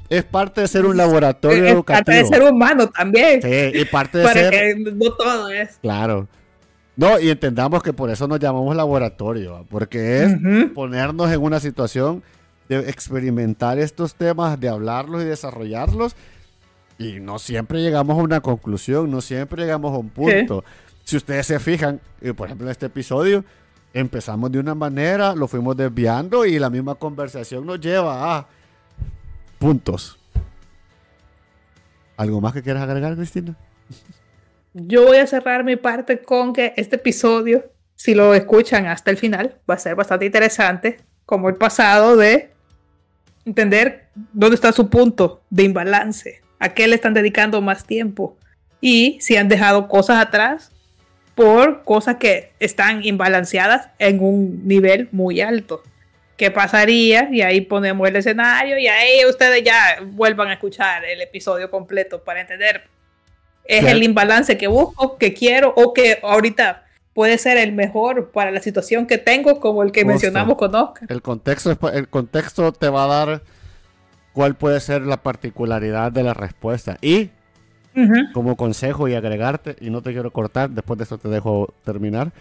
es parte de ser un laboratorio Es parte de educativo. ser humano también. Sí, y parte de para ser... que no todo es. Claro. No, y entendamos que por eso nos llamamos laboratorio, porque es Ujú. ponernos en una situación de experimentar estos temas, de hablarlos y desarrollarlos. Y no siempre llegamos a una conclusión, no siempre llegamos a un punto. Si ustedes se fijan, eh, por ejemplo, en este episodio, empezamos de una manera, lo fuimos desviando y la misma conversación nos lleva a puntos. ¿Algo más que quieras agregar, Cristina? Yo voy a cerrar mi parte con que este episodio, si lo escuchan hasta el final, va a ser bastante interesante, como el pasado de entender dónde está su punto de imbalance, a qué le están dedicando más tiempo y si han dejado cosas atrás por cosas que están imbalanceadas en un nivel muy alto. ¿Qué pasaría? Y ahí ponemos el escenario y ahí ustedes ya vuelvan a escuchar el episodio completo para entender es Claro. el imbalance que busco, que quiero o que ahorita puede ser el mejor para la situación que tengo, como el que Justo. mencionamos con Oscar. El contexto, el contexto te va a dar cuál puede ser la particularidad de la respuesta. Y Ujú. como consejo y agregarte, y no te quiero cortar, después de esto te dejo terminar,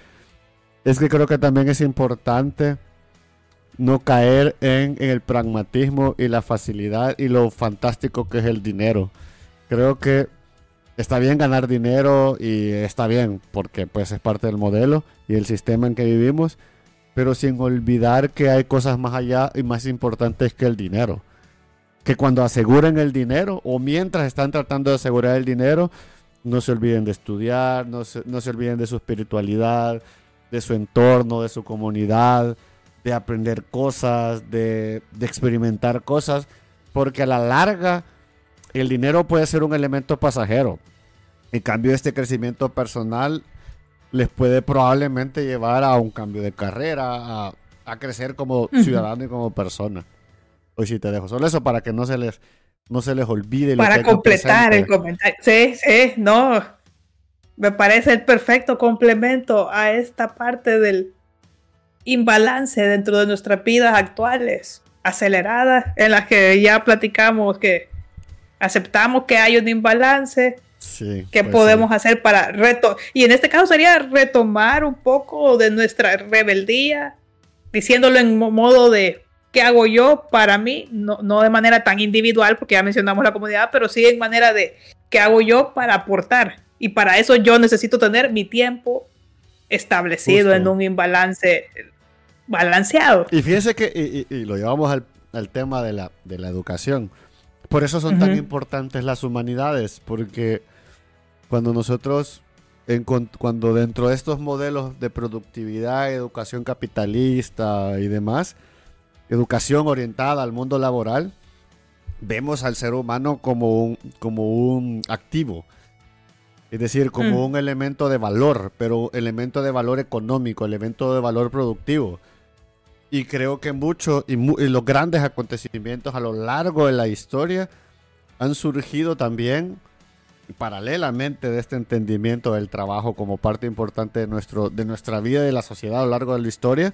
es que creo que también es importante no caer en, en el pragmatismo y la facilidad y lo fantástico que es el dinero. Creo que está bien ganar dinero y está bien porque pues es parte del modelo y el sistema en que vivimos, pero sin olvidar que hay cosas más allá y más importantes que el dinero. Que cuando aseguren el dinero o mientras están tratando de asegurar el dinero, no se olviden de estudiar, no se, no se olviden de su espiritualidad, de su entorno, de su comunidad, de aprender cosas, de, de experimentar cosas, porque a la larga el dinero puede ser un elemento pasajero. En cambio, este crecimiento personal les puede probablemente llevar a un cambio de carrera, a, a crecer como ciudadano y como persona. Hoy sí te dejo solo eso para que no se les, no se les olvide. Para completar el comentario. Sí, sí, no. Me parece el perfecto complemento a esta parte del imbalance dentro de nuestras vidas actuales, aceleradas, en las que ya platicamos que aceptamos que hay un imbalance, Sí, ¿Qué pues podemos sí. hacer para reto Y en este caso sería retomar un poco de nuestra rebeldía, diciéndolo en mo- modo de ¿qué hago yo para mí? No, no de manera tan individual, porque ya mencionamos la comunidad, pero sí en manera de ¿qué hago yo para aportar? Y para eso yo necesito tener mi tiempo establecido Justo. en un imbalance balanceado. Y fíjense que, y, y- y lo llevamos al, al tema de la, de la educación. Por eso son tan importantes las humanidades, porque cuando nosotros, cuando dentro de estos modelos de productividad, educación capitalista y demás, educación orientada al mundo laboral, vemos al ser humano como un, como un activo. Es decir, como Mm. un elemento de valor, pero elemento de valor económico, elemento de valor productivo. Y creo que muchos y, mu- y los grandes acontecimientos a lo largo de la historia han surgido también paralelamente de este entendimiento del trabajo como parte importante de, nuestro, de nuestra vida y de la sociedad a lo largo de la historia,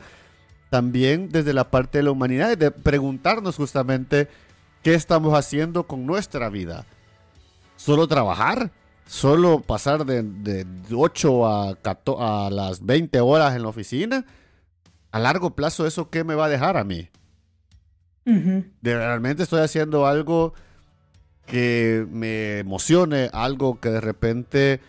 también desde la parte de la humanidad de preguntarnos justamente qué estamos haciendo con nuestra vida. ¿Solo trabajar? ¿Solo pasar de, de 8 a, 14 a las 20 horas en la oficina? A largo plazo, ¿eso qué me va a dejar a mí? De realmente estoy haciendo algo que me emocione, algo que de repente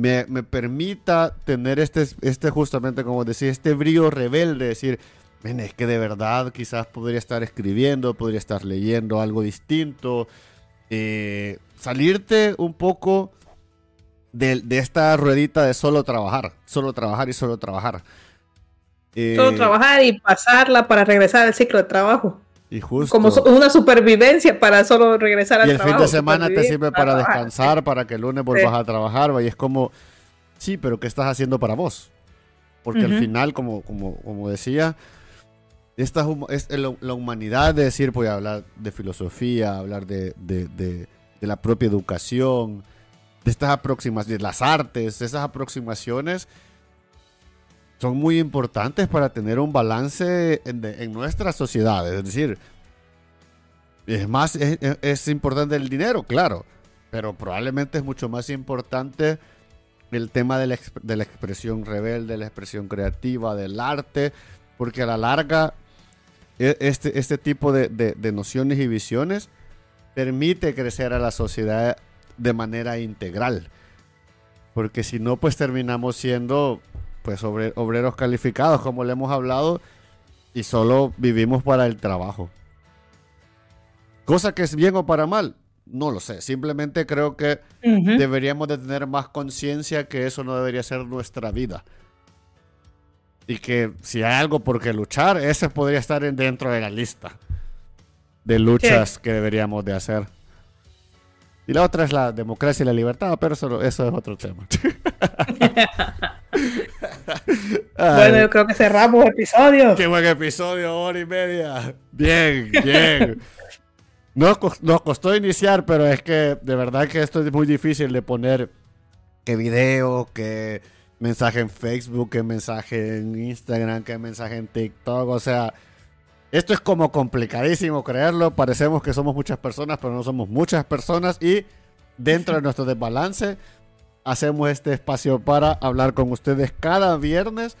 me, me permita tener este, este justamente como decía, este brillo rebelde, decir, "Men, es que de verdad quizás podría estar escribiendo, podría estar leyendo algo distinto, eh, salirte un poco de, de esta ruedita de solo trabajar, solo trabajar y solo trabajar. Eh, Solo trabajar y pasarla para regresar al ciclo de trabajo. Y justo. Como una supervivencia para solo regresar al Y el trabajo. fin de semana te sirve para descansar, para que el lunes vuelvas a trabajar, y es como, sí, pero ¿qué estás haciendo para vos? Porque al final, como, como, como decía, esta es la, humanidad de decir, voy a hablar de filosofía, hablar de, de- de- de la propia educación, de estas aproximaciones, de las artes, esas aproximaciones son muy importantes para tener un balance en, de- en nuestra sociedad. Es decir, es más, es, importante el dinero, claro, pero probablemente es mucho más importante el tema de la, de la expresión rebelde, la expresión creativa, del arte, porque a la larga e- este, este tipo de, de- de nociones y visiones permite crecer a la sociedad de manera integral. Porque si no, pues terminamos siendo pues obre- obreros calificados, como le hemos hablado, y solo vivimos para el trabajo. Cosa que es bien o para mal, no lo sé. Simplemente creo que deberíamos de tener más conciencia que eso no debería ser nuestra vida. Y que si hay algo por qué luchar, ese podría estar en- dentro de la lista de luchas que deberíamos de hacer. Y la otra es la democracia y la libertad, pero eso, eso es otro tema. Bueno, yo creo que cerramos el episodio. Qué buen episodio, hora y media. Bien, bien. Nos, nos costó iniciar, pero es que de verdad que esto es muy difícil de poner que video, que mensaje en Facebook, que mensaje en Instagram, que mensaje en TikTok. O sea, esto es como complicadísimo creerlo. Parecemos que somos muchas personas, pero no somos muchas personas. Y dentro de nuestro desbalance, hacemos este espacio para hablar con ustedes cada viernes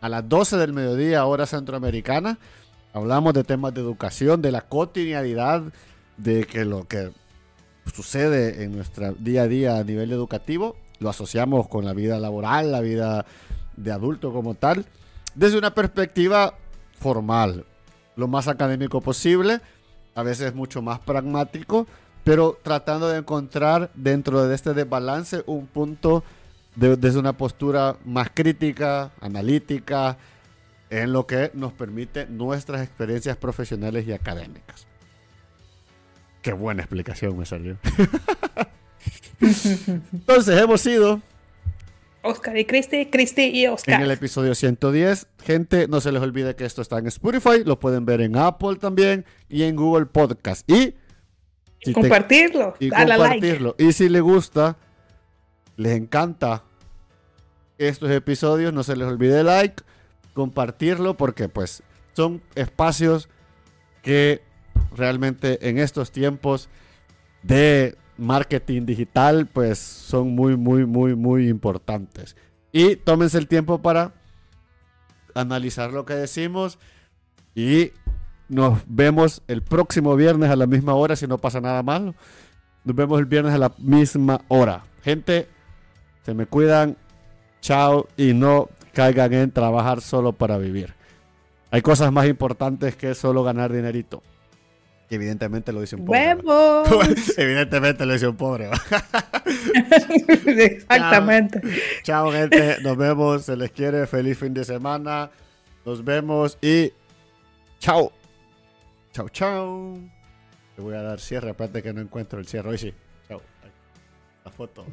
a las 12 del mediodía, hora centroamericana. Hablamos de temas de educación, de la cotidianidad, de que lo que sucede en nuestro día a día a nivel educativo, lo asociamos con la vida laboral, la vida de adulto como tal, desde una perspectiva formal, lo más académico posible, a veces mucho más pragmático, pero tratando de encontrar dentro de este desbalance un punto desde una postura más crítica, analítica, en lo que nos permite nuestras experiencias profesionales y académicas. Qué buena explicación me salió. Entonces hemos sido Oscar y Cristi, Cristi y Oscar. En el episodio 110. Gente, no se les olvide que esto está en Spotify, lo pueden ver en Apple también y en Google Podcast. Y, compartirlo, y compartirlo. Y si les gusta, les encanta estos episodios, no se les olvide like, compartirlo, porque pues son espacios que realmente en estos tiempos de marketing digital, pues son muy, muy, muy, muy importantes. Y tómense el tiempo para analizar lo que decimos y nos vemos el próximo viernes a la misma hora si no pasa nada malo. Nos vemos el viernes a la misma hora. Gente, se me cuidan. Chao y no caigan en trabajar solo para vivir. Hay cosas más importantes que solo ganar dinerito. Evidentemente lo dice un pobre. Evidentemente lo dice un pobre. Exactamente. Chao. gente. Nos vemos. Se les quiere. Feliz fin de semana. Nos vemos y chao. Chao, chao. Te voy a dar cierre. Aparte que no encuentro el cierre. Hoy sí. Chao. La foto.